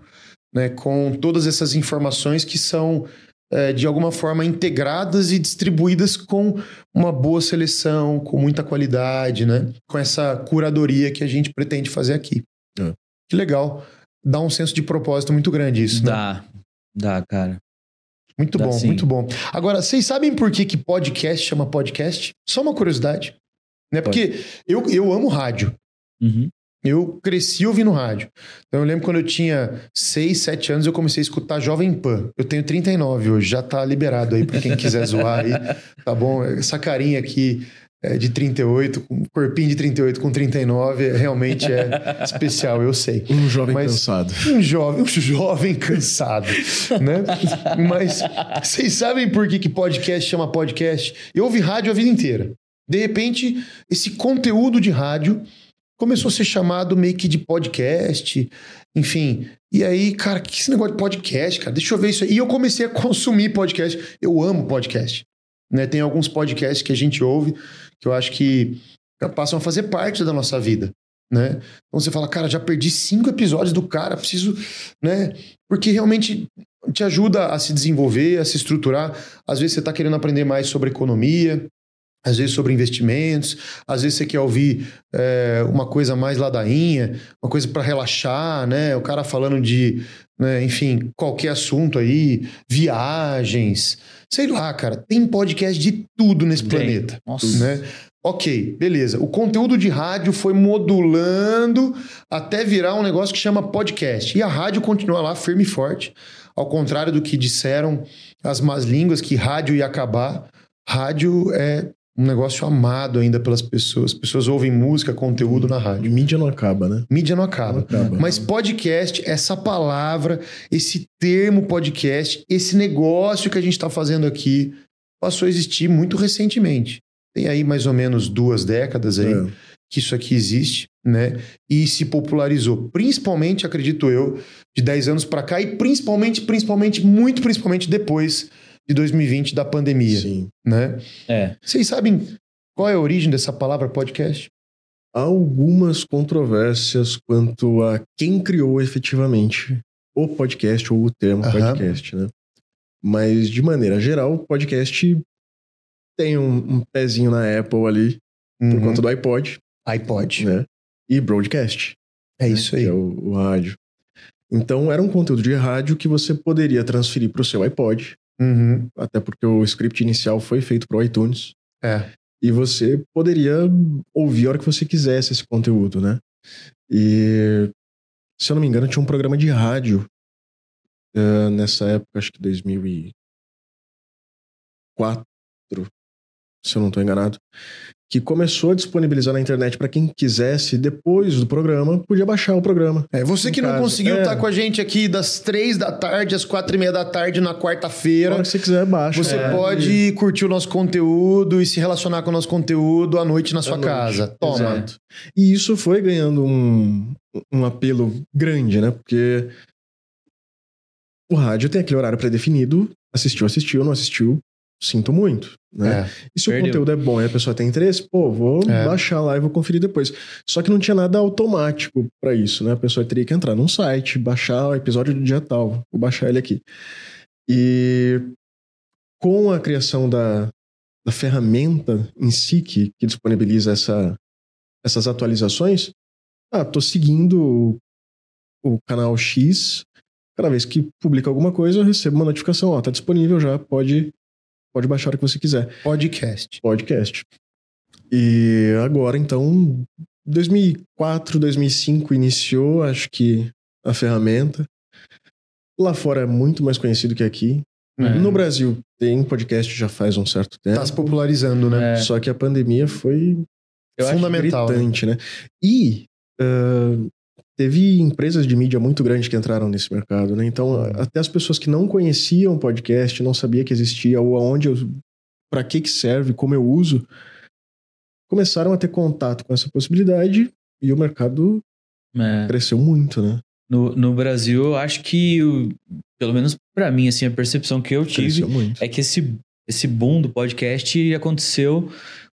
né? com todas essas informações que são é, de alguma forma integradas e distribuídas com uma boa seleção, com muita qualidade, né? com essa curadoria que a gente pretende fazer aqui. É. Que legal. Dá um senso de propósito muito grande isso. né? Dá. Cara. Muito Dá bom, sim. muito bom. Agora, vocês sabem por que, que podcast chama podcast? Só uma curiosidade. Né? Porque eu, eu amo rádio. Uhum. Eu cresci ouvindo rádio. Então eu lembro quando eu tinha 6, 7 anos, eu comecei a escutar Jovem Pan. Eu tenho 39 hoje, já tá liberado aí pra quem quiser zoar aí. Tá bom? Essa carinha aqui é, de 38, com corpinho de 38 com 39, é- realmente é especial, eu sei. Um jovem Mas- cansado. Um jovem, um jovem cansado, né? Mas vocês sabem por que, que podcast chama podcast? Eu ouvi rádio a vida inteira. De repente, esse conteúdo de rádio começou a ser chamado meio que de podcast, enfim. E aí, cara, que esse negócio de podcast, cara? Deixa eu ver isso aí. E eu comecei a consumir podcast. Eu amo podcast. Né? Tem alguns podcasts que a gente ouve que eu acho que passam a fazer parte da nossa vida. Né? Então você fala, cara, já perdi cinco episódios do cara, preciso, né? Porque realmente te ajuda a se desenvolver, a se estruturar. Às vezes você está querendo aprender mais sobre economia, às vezes sobre investimentos, às vezes você quer ouvir é, uma coisa mais ladainha, uma coisa para relaxar, né? O cara falando de, né, enfim, qualquer assunto aí, viagens, sei lá, cara. Tem podcast de tudo nesse Tem. planeta Nossa. né? Ok, beleza. O conteúdo de rádio foi modulando até virar um negócio que chama podcast. E a rádio continua lá firme e forte. Ao contrário do que disseram as más línguas, que rádio ia acabar. Rádio é um negócio amado ainda pelas pessoas. As pessoas ouvem música, conteúdo na rádio. Mídia não acaba, né? Mídia não Não acaba. acaba. Mas podcast, essa palavra, esse termo podcast, esse negócio que a gente está fazendo aqui, passou a existir muito recentemente. Tem aí mais ou menos duas décadas aí É. que isso aqui existe, né? E se popularizou, principalmente, acredito eu, de 10 anos para cá e principalmente, principalmente, muito principalmente depois de 2020 da pandemia, Sim. né? É. Vocês sabem qual é a origem dessa palavra podcast? Há algumas controvérsias quanto a quem criou efetivamente o podcast ou o termo Aham. podcast, né? Mas, de maneira geral, o podcast tem um, um pezinho na Apple ali, por Uhum. conta do iPod, iPod. né? E broadcast. É né? isso aí. Que é o, o rádio. Então era um conteúdo de rádio que você poderia transferir para o seu iPod, Uhum. até porque o script inicial foi feito para o iTunes. É. E você poderia ouvir a hora que você quisesse esse conteúdo, né? E, se eu não me engano, tinha um programa de rádio eh, nessa época, acho que 2004, se eu não estou enganado, que começou a disponibilizar na internet para quem quisesse, depois do programa, podia baixar o programa. É, você que No não conseguiu é. estar com a gente aqui das três da tarde às quatro e meia da tarde na quarta-feira, que você quiser, baixa. você É. pode curtir o nosso conteúdo e se relacionar com o nosso conteúdo à noite na sua casa. Toma. Exato. E isso foi ganhando um, um apelo grande, né? Porque o rádio tem aquele horário pré-definido, assistiu, assistiu, não assistiu, sinto muito, né? É. E se Perdeu. o conteúdo é bom e a pessoa tem interesse, pô, vou É. baixar lá e vou conferir depois. Só que não tinha nada automático pra isso, né? A pessoa teria que entrar num site, baixar o episódio do dia tal, vou baixar ele aqui. E com a criação da, da ferramenta em si que, que disponibiliza essa, essas atualizações, ah, tô seguindo o, o canal X, cada vez que publica alguma coisa, eu recebo uma notificação, ó, tá disponível já, pode, pode baixar hora que você quiser Podcast. podcast. E agora, então, 2004, 2005 iniciou, acho que, a ferramenta. Lá fora é muito mais conhecido que aqui. É. No Brasil tem podcast já faz um certo tempo. Tá se popularizando, né? É. Só que a pandemia foi Eu Fundamental. né? gritante, né? E ah, teve empresas de mídia muito grandes que entraram nesse mercado, né? Então, Uhum. até as pessoas que não conheciam podcast, não sabia que existia, ou aonde eu. para que que serve, como eu uso, começaram a ter contato com essa possibilidade e o mercado É. cresceu muito, né? No, no Brasil, eu acho que, pelo menos pra mim, assim, a percepção que eu tive é que esse, esse boom do podcast aconteceu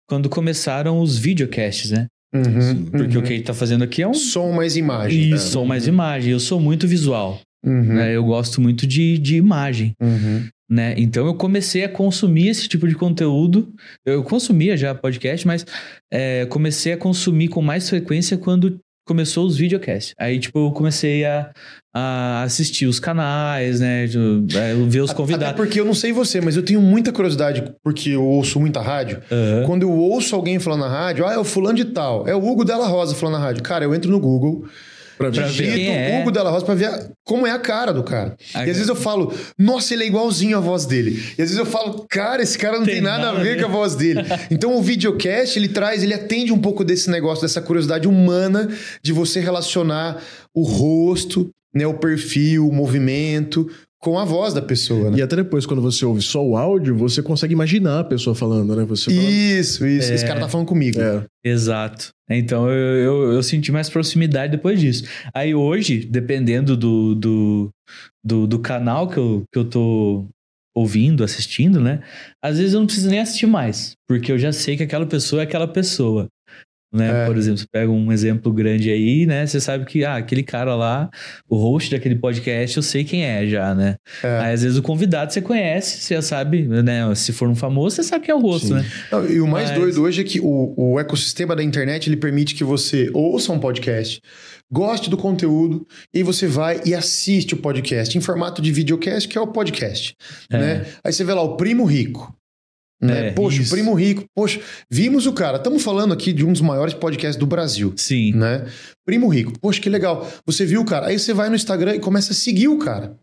quando começaram os videocasts, né? Uhum, Porque uhum. o que ele tá fazendo aqui é um. Som mais imagem. Isso, som mais imagem. Eu sou muito visual. Uhum, né? Eu gosto muito de, de imagem. uhum. né? Então eu comecei a consumir esse tipo de conteúdo. Eu consumia já podcast, mas é, comecei a consumir com mais frequência quando começou os videocasts. Aí, tipo, eu comecei a, a assistir os canais, né? é, ver os Até convidados. porque eu não sei você, mas eu tenho muita curiosidade, porque eu ouço muita rádio. Aham. Quando eu ouço alguém falando na rádio, ah, é o fulano de tal, é o Hugo Della Rosa falando na rádio. Cara, eu entro no Google, Pra ver digito quem é. Hugo Della Rosa pra ver a- como é a cara do cara. Ah, E às vezes eu falo, nossa, ele é igualzinho a voz dele. E às vezes eu falo, cara, esse cara não tem, nada, a ver com a voz dele. Então o videocast, ele traz, ele atende um pouco desse negócio, dessa curiosidade humana de você relacionar o rosto, né, o perfil, o movimento com a voz da pessoa, né? E até depois, quando você ouve só o áudio, você consegue imaginar a pessoa falando, né? Você fala, Isso, isso. Esse cara tá falando comigo. é, Exato. Então eu, eu, eu senti mais proximidade depois disso. Aí hoje, dependendo do, do, do, do canal que eu, que eu tô ouvindo, assistindo, né? Às vezes eu não preciso nem assistir mais, porque eu já sei que aquela pessoa é aquela pessoa. Né? É. Por exemplo, você pega um exemplo grande aí, né? Você sabe que, ah, aquele cara lá, o host daquele podcast, eu sei quem é já, né? É. Aí às vezes o convidado você conhece, você já sabe, né? Se for um famoso, você sabe quem é o rosto, Sim. né? Não, e o mais Mas- doido hoje é que o, o ecossistema da internet ele permite que você ouça um podcast, goste do conteúdo, e você vai e assiste o podcast em formato de videocast, que é o podcast. É. Né? Aí você vê lá o Primo Rico. Né? É, poxa, isso. Primo Rico. Poxa, vimos o cara. Estamos falando aqui de um dos maiores podcasts do Brasil. Sim. Né? Primo Rico. Poxa, que legal. Você viu o cara. Aí você vai no Instagram e começa a seguir o cara.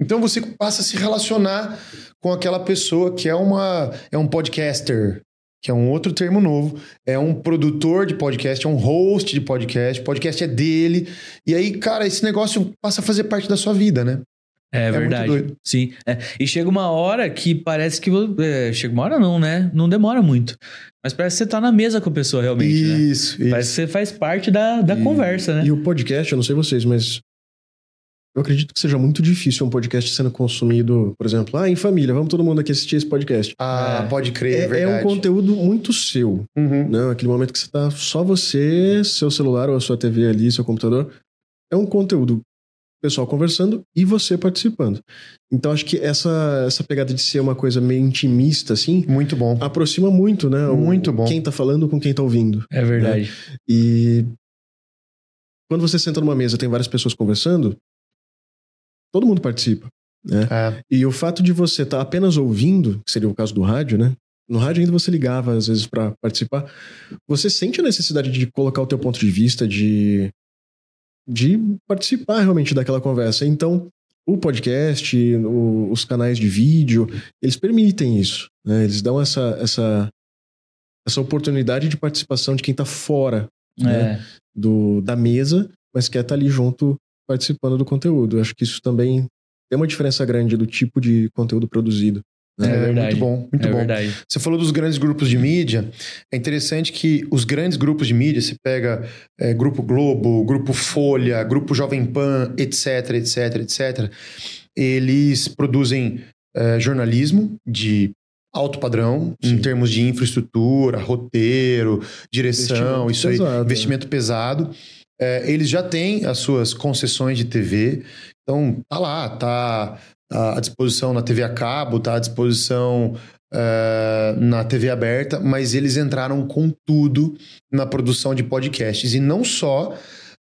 Então você passa a se relacionar com aquela pessoa que é uma é um podcaster, que é um outro termo novo, é um produtor de podcast, é um host de podcast, podcast é dele. E aí, cara, esse negócio passa a fazer parte da sua vida, né? É, muito verdade. doido. Sim. É. E chega uma hora que parece que. é, chega uma hora não, né? Não demora muito. Mas parece que você tá na mesa com a pessoa realmente, né? isso, Parece que isso. você faz parte da, da E- conversa, né? E o podcast, eu não sei vocês, mas eu acredito que seja muito difícil um podcast sendo consumido, por exemplo, ah, em família, vamos todo mundo aqui assistir esse podcast. Ah, É. pode crer, é, É, é verdade. um conteúdo muito seu, Uhum. né? Aquele momento que você tá só você, seu celular ou a sua TV ali, seu computador. É um conteúdo pessoal conversando e você participando. Então acho que essa, essa pegada de ser uma coisa meio intimista, assim, Muito bom. aproxima muito, né? o- Muito bom. Quem tá falando com quem tá ouvindo. É verdade. E quando você senta numa mesa, tem várias pessoas conversando, todo mundo participa. É. E o fato de você estar apenas ouvindo, que seria o caso do rádio, né? No rádio ainda você ligava às vezes para participar. Você sente a necessidade de colocar o teu ponto de vista, de de participar realmente daquela conversa. Então, o podcast, o- os canais de vídeo, eles permitem isso. né? Eles dão essa, essa, essa oportunidade de participação de quem está fora É. do, da mesa, mas quer estar ali junto participando do conteúdo. Eu acho que isso também tem uma diferença grande do tipo de conteúdo produzido. É verdade. Muito bom, muito é bom. verdade. Você falou dos grandes grupos de mídia. É interessante que os grandes grupos de mídia, se pega é, Grupo Globo, Grupo Folha, Grupo Jovem Pan, etc, etc, etc, eles produzem é, jornalismo de alto padrão, em Sim. termos de infraestrutura, roteiro, direção, Investimento isso aí, pesado, né? investimento pesado. É, eles já têm as suas concessões de TV, então tá lá, tá à disposição na TV a cabo, tá à disposição eh, na TV aberta, mas eles entraram com tudo na produção de podcasts. E não só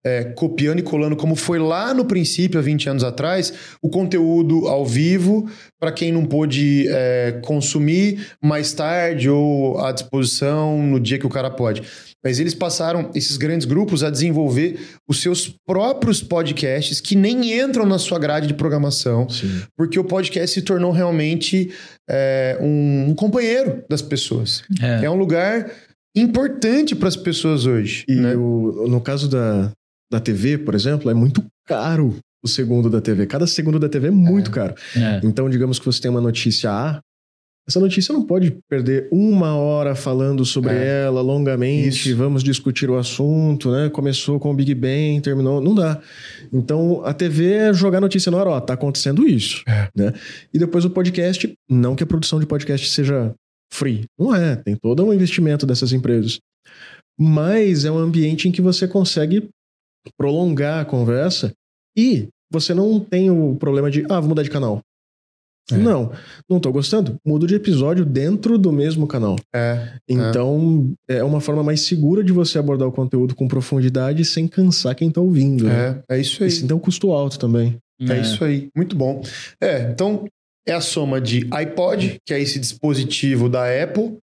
eh, copiando e colando, como foi lá no princípio, há 20 anos atrás, o conteúdo ao vivo, para quem não pôde eh, consumir mais tarde ou à disposição no dia que o cara pode. Mas eles passaram, esses grandes grupos, a desenvolver os seus próprios podcasts que nem entram na sua grade de programação Sim. porque o podcast se tornou realmente é, um, um companheiro das pessoas. É. É um lugar importante para as pessoas hoje. E né? o- no caso da, da TV, por exemplo, é muito caro o segundo da TV. Cada segundo da TV é muito caro. É. Então, digamos que você tem uma notícia A, essa notícia não pode perder uma hora falando sobre É. ela longamente, Isso. vamos discutir o assunto, né? Começou com o Big Bang, terminou. Não dá. Então, a TV é jogar notícia no ar, ó, tá acontecendo isso. É. Né? E depois o podcast, não que a produção de podcast seja free. Não é, tem todo um investimento dessas empresas. Mas é um ambiente em que você consegue prolongar a conversa e você não tem o problema de, ah, vou mudar de canal. É. Não, não tô gostando. Mudo de episódio dentro do mesmo canal. É, Então, é uma forma mais segura de você abordar o conteúdo com profundidade sem cansar quem tá ouvindo. né? é, é isso aí. Sem ter um custo alto também. É. isso aí. Muito bom. É, então é a soma de iPod, que é esse dispositivo da Apple,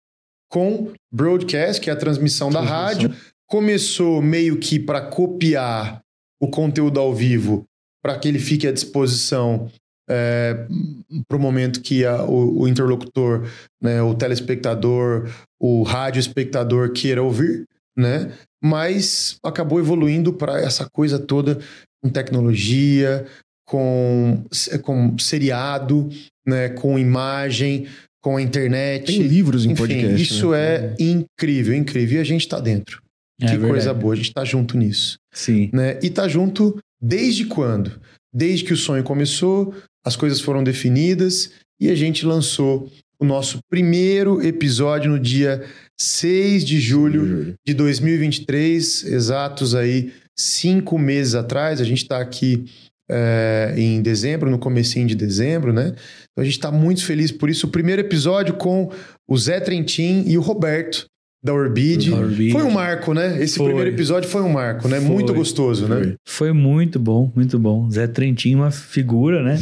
com broadcast, que é a transmissão, da Transmissão. rádio. Começou meio que para copiar o conteúdo ao vivo, para que ele fique à disposição para o momento que a- o, o interlocutor, né, o telespectador, o rádio espectador queira ouvir, né? Mas acabou evoluindo para essa coisa toda com tecnologia, com, com seriado, né, com imagem, com a internet. Tem livros em Enfim, podcast. isso né? é incrível, incrível. E a gente tá dentro. É que verdade. coisa boa, a gente tá junto nisso. Sim. Né? E tá junto desde quando? Desde que o sonho começou, as coisas foram definidas e a gente lançou o nosso primeiro episódio no dia 6 de julho de 2023, exatos aí cinco meses atrás. A gente está aqui é, em dezembro, no comecinho de dezembro, né? Então a gente está muito feliz por isso. O primeiro episódio com o Zé Trentin e o Roberto da Orbid. Da Orbid. Foi um marco, né? Esse Foi. primeiro episódio foi um marco, né? Foi. Muito gostoso, né? Foi. Foi muito bom, muito bom. Zé Trentinho, uma figura, né?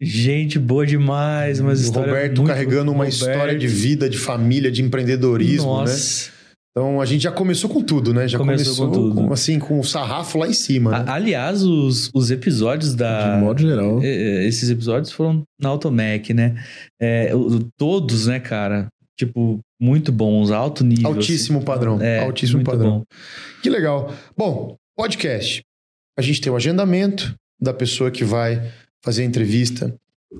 Gente boa demais, umas o histórias Roberto muito- carregando uma Roberto. história de vida, de família, de empreendedorismo, né? Nossa. Então a gente já começou com tudo, né? Já Começou começou, com tudo. com, assim, com o sarrafo lá em cima. né? A- aliás, os, os episódios da. De modo geral. Esses episódios foram na Automec, né? É, todos, né, cara? Tipo, muito bons, alto nível. Altíssimo assim. padrão, É, altíssimo padrão. bom. Que legal. Bom, podcast. A gente tem o agendamento da pessoa que vai fazer a entrevista,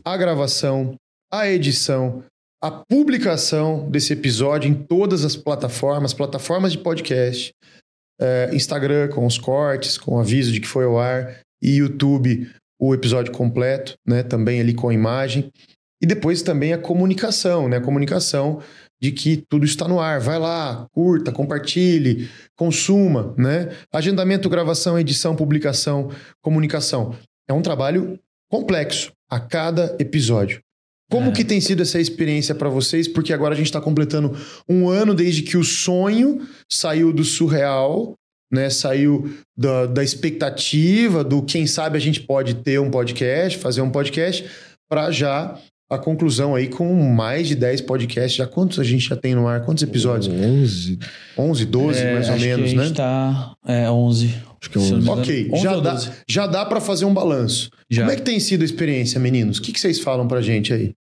a gravação, a edição, a publicação desse episódio em todas as plataformas, plataformas de podcast, é, Instagram com os cortes, com o aviso de que foi ao ar, e YouTube o episódio completo, né? Também ali com a imagem. E depois também a comunicação, né? A comunicação de que tudo está no ar. Vai lá, curta, compartilhe, consuma, né? Agendamento, gravação, edição, publicação, comunicação. É um trabalho complexo a cada episódio. Como É. que tem sido essa experiência para vocês? Porque agora a gente está completando um ano desde que o sonho saiu do surreal né? Saiu da, da expectativa do quem sabe a gente pode ter um podcast, fazer um podcast, para já a conclusão aí com mais de 10 podcasts. Já quantos a gente já tem no ar? Quantos episódios? 11. 11, 12 É, mais ou menos, a né? gente tá é, 11. Acho que é Se eu não 11. me engano. Ok, 11 já ou dá, 12? já dá para fazer um balanço. Já. Como é que tem sido a experiência, meninos? O que, que vocês falam pra gente aí?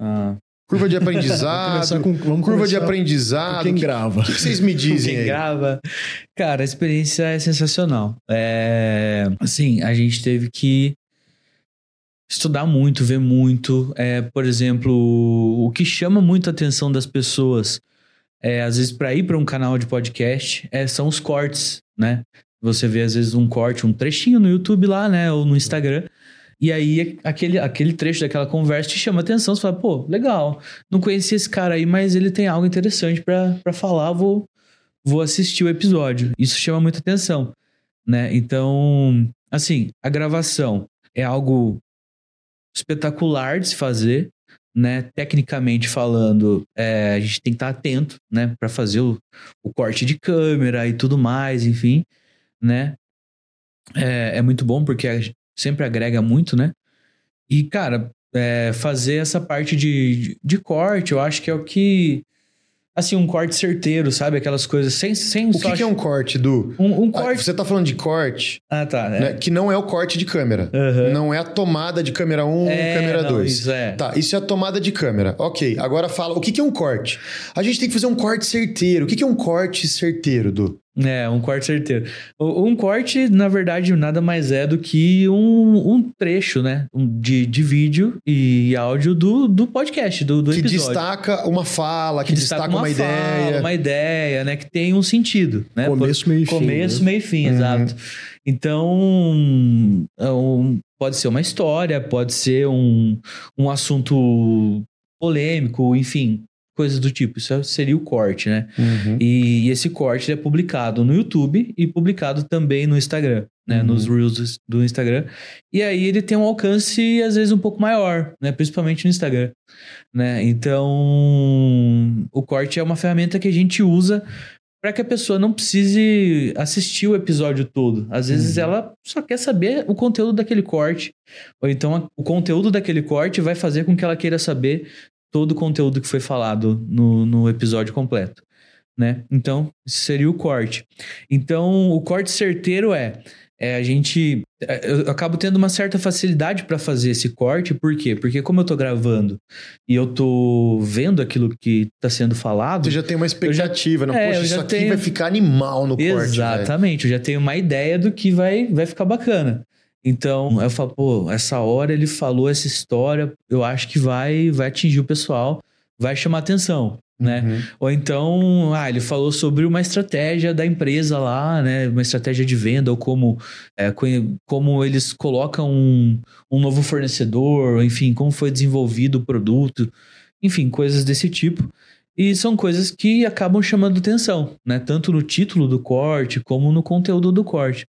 Ah, Curva de Vamos aprendizado, começar com, vamos curva de aprendizado. com quem O que, grava. o que que vocês me dizem Quem aí? grava. Cara, a experiência é sensacional. É, assim, a gente teve que estudar muito, ver muito. É, por exemplo, o que chama muito a atenção das pessoas, é, às vezes, para ir para um canal de podcast, é, são os cortes, né? Você vê, às vezes, um corte, um trechinho no YouTube lá, né? Ou no Instagram. E aí, aquele, aquele trecho daquela conversa te chama atenção. Você fala, pô, legal. Não conhecia esse cara aí, mas ele tem algo interessante para falar. Vou, vou assistir o episódio. Isso chama muita atenção, né? Então, assim, a gravação é algo espetacular de se fazer, né? Tecnicamente falando, é, a gente tem que estar atento, né? Para fazer o, o corte de câmera e tudo mais, enfim, né? É, é muito bom porque sempre agrega muito, né? E, cara, é, fazer essa parte de, de, de corte, eu acho que é o que. Assim, um corte certeiro, sabe? Aquelas coisas sem. sem O que, que é um corte, Du? um, um Ah, corte. Você tá falando de corte, Ah, tá. É. né? Que não é o corte de câmera. Aham. Não é a tomada de câmera 1, É, câmera não, 2. Isso é. Tá, isso é a tomada de câmera. Ok, agora fala, o que, que é um corte? A gente tem que fazer um corte certeiro. O que, que é um corte certeiro, Du? É, um corte certeiro. Um corte, na verdade, nada mais é do que um, um trecho, né? De, de vídeo e áudio do, do podcast, do, do que episódio. destaca uma fala, que, destaca, uma, fala, ideia. uma ideia, né? Que tem um sentido, né? Começo, meio e fim. Começo, né? meio e fim, Uhum. exato. Então, é um- pode ser uma história, pode ser um, um assunto polêmico, enfim, coisas do tipo. Isso seria o corte, né? Uhum. E, e esse corte é publicado no YouTube e publicado também no Instagram, né? Uhum. Nos Reels do Instagram. E aí ele tem um alcance, às vezes, um pouco maior, né? Principalmente no Instagram, né? Então, o corte é uma ferramenta que a gente usa para que a pessoa não precise assistir o episódio todo. Às vezes Uhum. ela só quer saber o conteúdo daquele corte. Ou então a- o conteúdo daquele corte vai fazer com que ela queira saber todo o conteúdo que foi falado no, no episódio completo. Né? Então, seria o corte. Então, o corte certeiro é, é a gente. é, Eu acabo tendo uma certa facilidade para fazer esse corte, por quê? Porque, como eu tô gravando e eu tô vendo aquilo que tá sendo falado. Você já tem uma expectativa, não? É, Poxa, isso aqui tenho- vai ficar animal no corte. velho. Exatamente, eu já tenho uma ideia do que vai, vai ficar bacana. Então, eu falo, pô, essa hora ele falou essa história, eu acho que vai, vai atingir o pessoal, vai chamar atenção, né? Uhum. Ou então, ah, ele falou sobre uma estratégia da empresa lá, né? Uma estratégia de venda, ou como, é, co- como eles colocam um, um novo fornecedor, enfim, como foi desenvolvido o produto, enfim, coisas desse tipo. E são coisas que acabam chamando atenção, né? Tanto no título do corte, como no conteúdo do corte.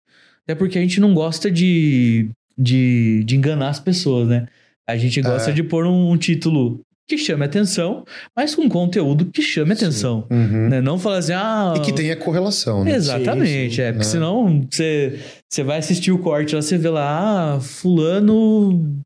Até porque a gente não gosta de, de, de enganar as pessoas, né? A gente gosta É. de pôr um, um título que chame atenção, mas com conteúdo que chame atenção. Uhum. Né? Não falar assim, ah. E que tenha correlação, né? Exatamente, Sim, sim. é. Porque É. senão você, você vai assistir o corte lá, você vê lá, ah, fulano,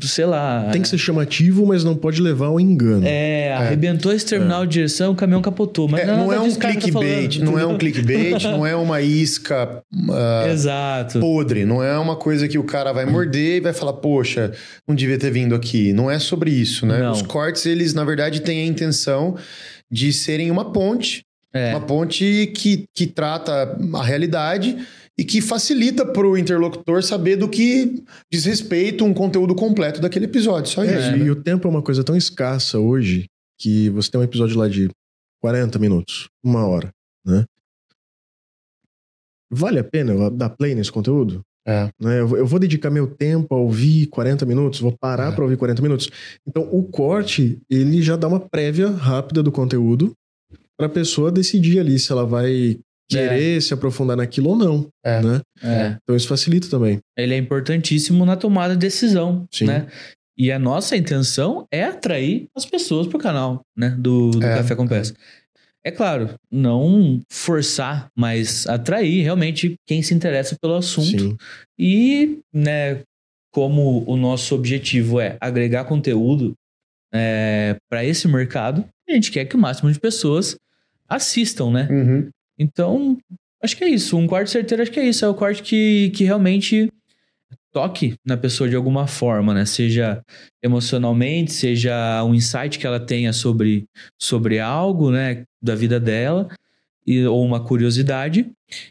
sei lá. Tem que ser chamativo, mas não pode levar ao engano. É, arrebentou esse terminal de direção, o caminhão capotou. Mas É, não, é não é um disso que o cara tá clickbait, falando, não é um clickbait, não é uma isca ah, Exato. podre, não é uma coisa que o cara vai morder e vai falar, poxa, não devia ter vindo aqui. Não é sobre isso, né? Não. Os cortes, eles, na verdade, têm a intenção de serem uma ponte, É. uma ponte que, que trata a realidade e que facilita para o interlocutor saber do que diz respeito um conteúdo completo daquele episódio. Só É, isso. né? E o tempo é uma coisa tão escassa hoje que você tem um episódio lá de 40 minutos, uma hora, né? Vale a pena eu dar play nesse conteúdo? É. Né? Eu, vou- eu vou dedicar meu tempo a ouvir 40 minutos, vou parar É. para ouvir 40 minutos. Então, o corte, ele já dá uma prévia rápida do conteúdo para a pessoa decidir ali se ela vai querer se aprofundar naquilo ou não, É. né? É. Então, isso facilita também. Ele é importantíssimo na tomada de decisão, Sim. né? E a nossa intenção é atrair as pessoas pro canal, né? Do, do É, Café com é. Peça. É claro, não forçar, mas atrair realmente quem se interessa pelo assunto. Sim. E, né, como o nosso objetivo é agregar conteúdo para esse mercado, a gente quer que o máximo de pessoas assistam, né? Uhum. Então, acho que é isso. Um corte certeiro, acho que é isso. É o corte que, que realmente toque na pessoa de alguma forma, né? Seja emocionalmente, seja um insight que ela tenha sobre, sobre algo, né? Da vida dela, e, ou uma curiosidade,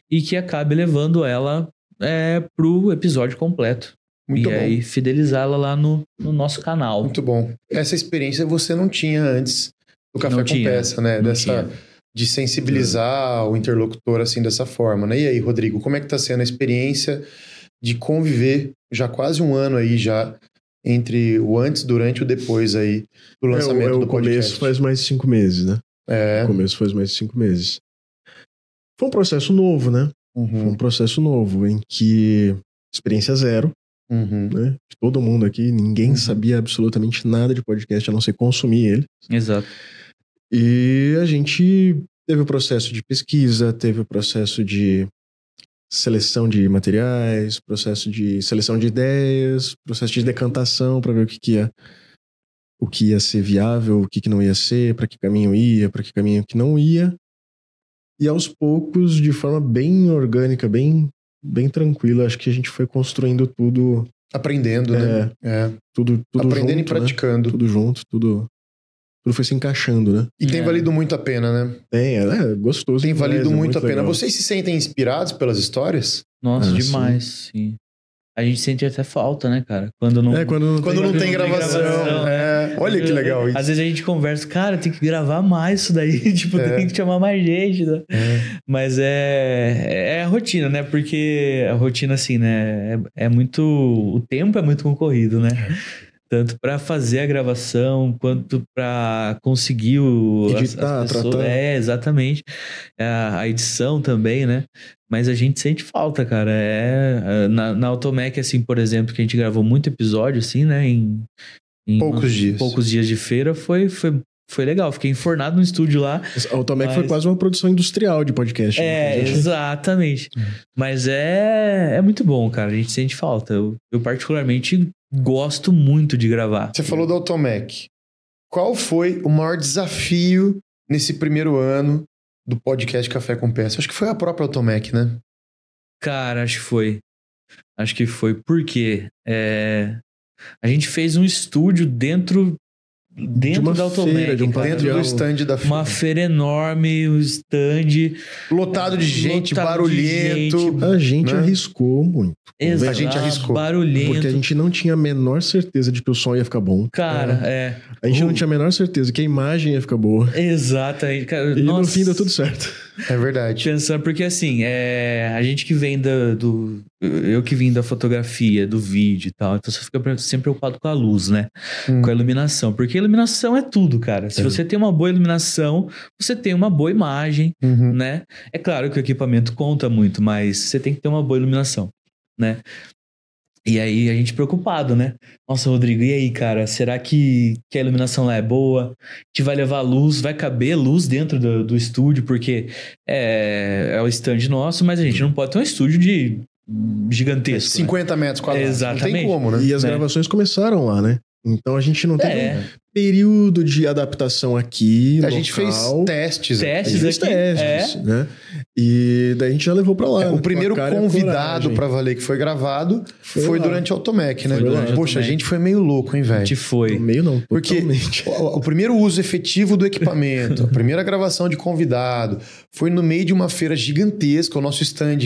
e que acabe levando ela é, pro episódio completo. Muito e bom. aí fidelizá-la lá no, no nosso canal. Muito bom. Essa experiência você não tinha antes do Café Não com tinha, Peça, né? Dessa, tinha. De sensibilizar o interlocutor assim dessa forma, né? E aí, Rodrigo, como é que tá sendo a experiência de conviver já quase um ano aí já entre o antes, durante e o depois aí do É, lançamento o, é, o do podcast? começo faz mais de cinco meses, né? É. O começo faz mais de cinco meses. Foi um processo novo, né? Foi um Uhum, processo novo em que experiência zero, uhum. né? De todo mundo aqui, ninguém Uhum. sabia absolutamente nada de podcast a não ser consumir ele. Exato. E a gente teve o processo de pesquisa, teve o processo de seleção de materiais, processo de seleção de ideias, processo de decantação para ver o que, que ia o que ia ser viável, o que, que não ia ser, para que caminho ia, para que caminho que não ia. E aos poucos, de forma bem orgânica, bem bem tranquila, acho que a gente foi construindo tudo, Aprendendo, né? É. tudo, tudo Aprendendo junto, e né? praticando. Tudo junto, tudo tudo foi se encaixando, né? E tem É. valido muito a pena, né? Tem, é, é gostoso. Tem valido é muito a pena. legal. Vocês se sentem inspirados pelas histórias? Nossa, Ah, demais, sim. A gente sente até falta, né, cara? Quando não. É, quando não Quando tem, não tem gravação. gravação. É. Olha que legal isso. Às vezes a gente conversa, cara, tem que gravar mais isso daí, tipo, É. tem que chamar mais gente. Né? É. Mas é, é a rotina, né? Porque a rotina, assim, né? É, é muito. O tempo é muito concorrido, né? Tanto pra fazer a gravação, quanto pra conseguir o. as- Editar, as pessoas- tratar. É, exatamente. A, a edição também, né? Mas a gente sente falta, cara. É, na, na Automec, assim, por exemplo, que a gente gravou muito episódio, assim, né? Em, em Poucos dias. poucos dias de feira, foi, foi, foi legal. Fiquei enfornado no estúdio lá. A Automec foi Mas- quase uma produção industrial de podcast. né? É, gente- exatamente. Mas é, é muito bom, cara. A gente sente falta. Eu, eu particularmente gosto muito de gravar. Você falou da Automec. Qual foi o maior desafio nesse primeiro ano do podcast Café com Peça? Acho que foi a própria Automec, né? Cara, acho que foi. Acho que foi. Porque é, a gente fez um estúdio dentro, dentro uma da Automec. feira, de um cara. Dentro do stand da Uma feira enorme, um stand. Lotado de gente, Lotado de barulhento. gente. A gente Né? arriscou muito. Exato, A gente arriscou. Barulhento. Porque a gente não tinha a menor certeza de que o som ia ficar bom. Cara, é. A gente Uh. não tinha a menor certeza que a imagem ia ficar boa. Exatamente. Cara, E no nossa. fim deu tudo certo. É verdade. Pensando, porque assim, é, a gente que vem da, do. Eu que vim da fotografia, do vídeo e tal, então você fica pre- sempre preocupado com a luz, né? Hum. Com a iluminação. Porque a iluminação é tudo, cara. Se É. você tem uma boa iluminação, você tem uma boa imagem, Uhum. né? É claro que o equipamento conta muito, mas você tem que ter uma boa iluminação, né? E aí a gente preocupado, né? Nossa, Rodrigo, e aí, cara? Será que, que a iluminação lá é boa? Que vai levar luz? Vai caber luz dentro do, do estúdio? Porque é, é o stand nosso, mas a gente não pode ter um estúdio de gigantesco. né? 50 metros quadrados. Não Exatamente. tem como, né? E as Né? gravações começaram lá, né? Então a gente não teve É. período de adaptação aqui. A gente fez local. testes. A Testes fez aqui, testes, né? E daí a gente já levou pra lá. É, né? o primeiro a a convidado pra valer que foi gravado foi, Foi durante o Automec, né? Foi durante Poxa, a Automec. gente foi meio louco, hein, A velho? gente foi. Meio não, Porque o, o primeiro uso efetivo do equipamento, a primeira gravação de convidado, foi no meio de uma feira gigantesca, o nosso stand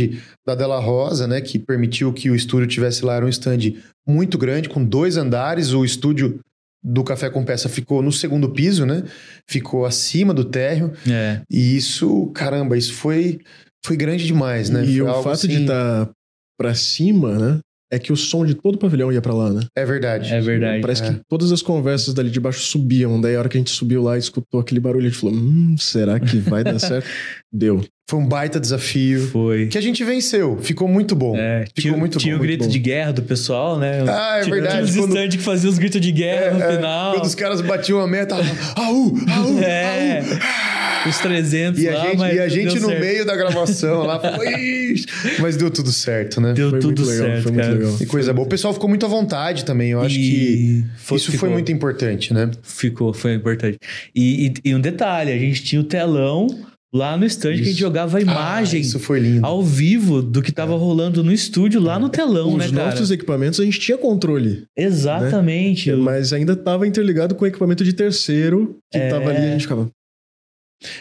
da Della Rosa, né, que permitiu que o estúdio tivesse lá, era um stand muito grande, com dois andares, o estúdio do Café com Peça ficou no segundo piso, né, ficou acima do térreo, É. e isso, caramba, isso foi, foi grande demais, né? E Foi o fato de assim- estar pra cima, né? É que o som de todo o pavilhão ia pra lá, né? É verdade. É verdade. Parece É. que todas as conversas dali de baixo subiam. Daí a hora que a gente subiu lá e escutou aquele barulho, a gente falou: Hum, será que vai dar certo? Deu. Foi um baita desafio, Foi. que a gente venceu, ficou muito bom. É, Ficou tinha, muito tinha bom, o muito grito bom. de guerra do pessoal, né? Ah, é Tinha- verdade, Tinha os quando- que faziam os gritos de guerra É, no é, final. Quando os caras batiam a meta, au, au, É. au. Os 300 E a lá, gente, mas e a gente no certo. meio da gravação lá, falou, "Ixi", mas deu tudo certo, né? Deu Foi tudo muito legal, certo, foi muito cara. legal. Que coisa boa. O pessoal ficou muito à vontade também. Eu acho E que foi- isso ficou- foi muito importante, né? Ficou, foi importante. E, e- e um detalhe, a gente tinha o telão lá no stand que a gente jogava a imagem Ah, isso foi lindo. ao vivo do que tava rolando no estúdio lá no telão, Os né, cara? nossos equipamentos a gente tinha controle, Exatamente. mas ainda estava interligado com o equipamento de terceiro que É. tava ali e a gente ficava.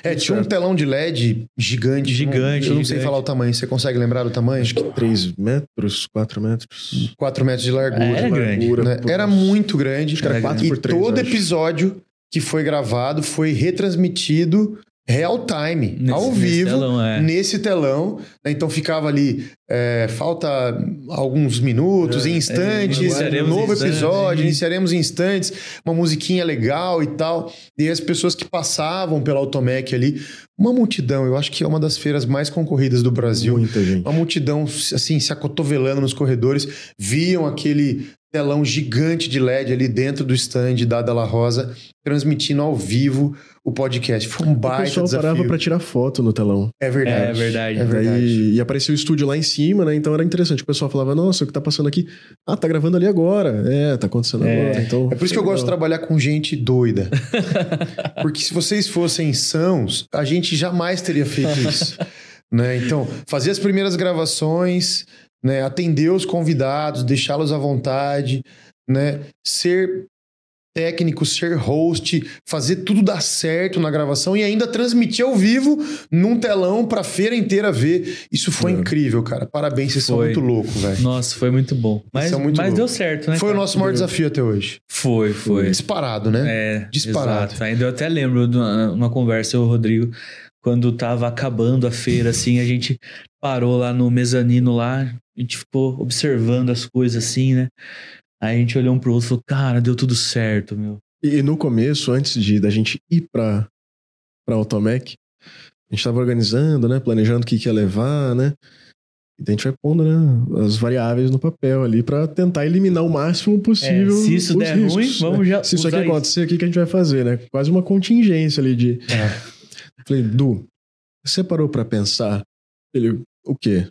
É, tinha um telão de LED gigante. Gigante, Eu não sei gigante. falar o tamanho. Você consegue lembrar do tamanho? Acho que 3 metros, 4 metros. 4 metros de largura. Era grande. largura, né? por- Era muito grande. Acho que era Era 4 E por 3. todo episódio que foi gravado foi retransmitido real time, Nesse- ao nesse vivo, telão, é. nesse telão. né? Então ficava ali, é, falta alguns minutos, É, instantes, é, iniciaremos um novo em instantes. episódio, iniciaremos em instantes, uma musiquinha legal e tal. E as pessoas que passavam pela Automec ali, uma multidão, eu acho que é uma das feiras mais concorridas do Brasil. Muita gente. Uma multidão, assim, se acotovelando nos corredores, viam aquele telão gigante de LED ali dentro do stand da Dalla Rosa, transmitindo ao vivo o podcast. Foi um O baita pessoal desafio. parava pra tirar foto no telão. É verdade. É verdade. É verdade. E apareceu o estúdio lá em cima, né? Então era interessante. O pessoal falava, nossa, o que tá passando aqui? Ah, tá gravando ali agora. É, tá acontecendo É. agora. Então, É por isso que eu gosto de trabalhar com gente doida. Porque se vocês fossem sãos, a gente jamais teria feito isso. né? Então, fazer as primeiras gravações, né? atender os convidados, deixá-los à vontade, né? ser técnico, ser host, fazer tudo dar certo na gravação e ainda transmitir ao vivo num telão pra feira inteira ver. Isso foi É. incrível, cara. Parabéns, vocês são Foi. muito loucos, velho. Nossa, foi muito bom. Mas, é muito mas louco. deu certo, né? Foi o cara? nosso maior desafio até hoje. Foi, foi. Disparado, né? É, Disparado. Exato. Ainda eu até lembro de uma, uma conversa, o Rodrigo, quando tava acabando a feira, assim, a gente parou lá no mezanino lá, a gente ficou observando as coisas assim, né? Aí a gente olhou um pro outro e falou, cara, deu tudo certo, meu. E, no começo, antes de da gente ir pra, pra Automec, a gente tava organizando, né? Planejando o que, que ia levar, né? E daí a gente vai pondo, né? As variáveis no papel ali pra tentar eliminar o máximo possível. É, se isso der riscos, ruim, né? vamos já Se isso aqui isso. acontecer, o que, que a gente vai fazer, né? Quase uma contingência ali de. Falei, Du, você parou pra pensar? Ele, o quê?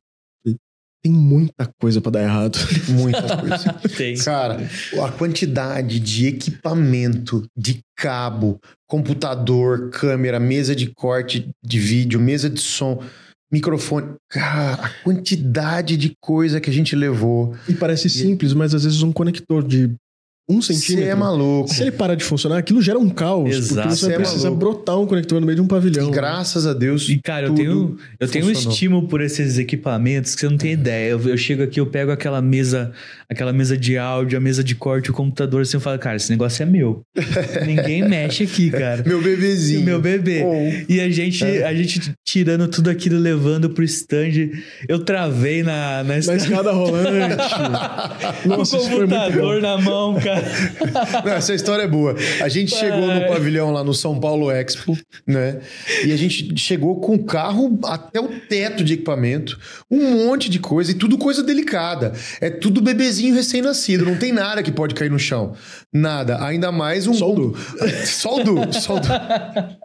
Tem muita coisa pra dar errado. Muitas coisas. Tem. Cara, a quantidade de equipamento, de cabo, computador, câmera, mesa de corte de vídeo, mesa de som, microfone. Cara, a quantidade de coisa que a gente levou. E parece simples, mas às vezes um conector de um Você centímetro. é maluco. Se ele parar de funcionar, aquilo gera um caos. Exato. Porque você Você é precisa maluco. brotar um conector no meio de um pavilhão. E graças a Deus. E, cara, eu tenho, eu tenho um estímulo por esses equipamentos que você não tem ideia. Eu, eu chego aqui, eu pego aquela mesa, aquela mesa de áudio, a mesa de corte, o computador, assim, eu falo, cara, esse negócio é meu. Ninguém mexe aqui, cara. Meu bebezinho. Meu bebê. Oh. E a gente, É. a gente tirando tudo aquilo, levando pro stand. Eu travei na, na Na escada. rolante. Com o computador na mão, cara. Não, essa história é boa. A gente chegou no Ai. pavilhão lá no São Paulo Expo, né? E a gente chegou com o carro até o teto de equipamento, um monte de coisa e tudo coisa delicada. É tudo bebezinho recém-nascido, não tem nada que pode cair no chão. Nnada. Ainda mais um. Só o Du. Só o Du. Só o Du.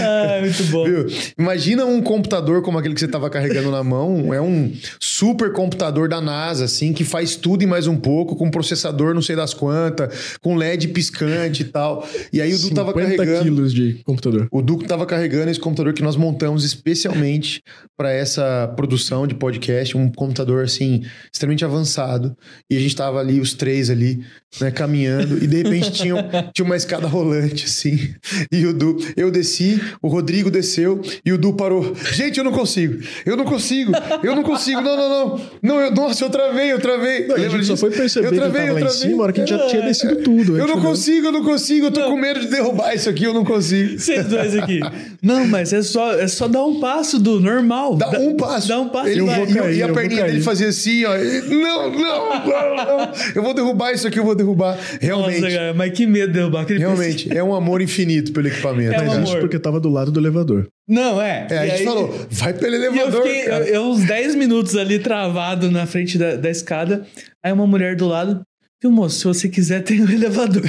Ah, muito bom. Viu? Imagina um computador como aquele que você estava carregando na mão. É um super computador da NASA, assim, que faz tudo e mais um pouco, com processador não sei das quantas, com LED piscante e tal. E aí o Du tava 50 carregando. quilos de computador. O Duco estava carregando esse computador que nós montamos especialmente para essa produção de podcast, um computador assim extremamente avançado. E a gente tava ali os três ali, né, caminhando e de repente tinha, tinha uma escada rolante assim. E o Du, eu desci, o Rodrigo desceu e o Du parou. Gente, eu não consigo. Eu não consigo. Eu não consigo. Não, não, não. Não, eu, nossa, eu travei, eu travei. Não, a gente só foi perceber Eu que travei, tava eu travei. Cima, a hora que a gente já tinha descido tudo. Eu gente não olhou. consigo, eu não consigo, eu tô com medo de derrubar isso aqui, eu não consigo. Vocês dois aqui. Não, mas é só, é só dar um passo do normal. Dá um passo. Dá um passo. Ele, Eu vou e, cair, e a perninha dele fazia assim, ó. Não, não, não, não. Eu vou derrubar isso aqui, eu vou derrubar. Realmente, Nossa, cara, mas que medo de derrubar aquele realmente, é um amor infinito pelo equipamento. É um Mas né? amor. porque tava do lado do elevador. Não, é. É, a gente aí- falou, vai pelo E eu elevador, fiquei cara. eu, eu uns 10 minutos ali travado na frente da, da escada. Aí uma mulher do lado. Viu, moço, se você quiser, tem um elevador.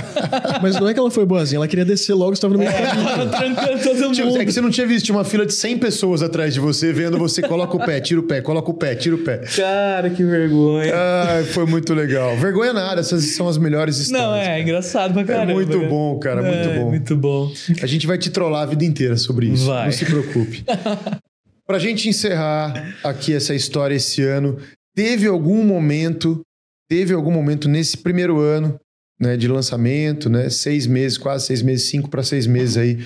Mas não é que ela foi boazinha, ela queria descer logo, estava no meio. Tava trancando todo Tipo, mundo. é que você não tinha visto, uma fila de 100 pessoas atrás de você, vendo você, coloca o pé, tira o pé, coloca o pé, tira o pé. Cara, que vergonha. Ai, foi muito legal. Vergonha nada, essas são as melhores histórias. não, é cara. engraçado pra caramba. muito cara. bom, cara, muito É, bom. Muito bom. A gente vai te trollar a vida inteira sobre isso. Vai. Não se preocupe. pra gente encerrar aqui essa história esse ano, teve algum momento, teve algum momento nesse primeiro ano, né, de lançamento, né, seis meses, quase seis meses, cinco para seis meses aí,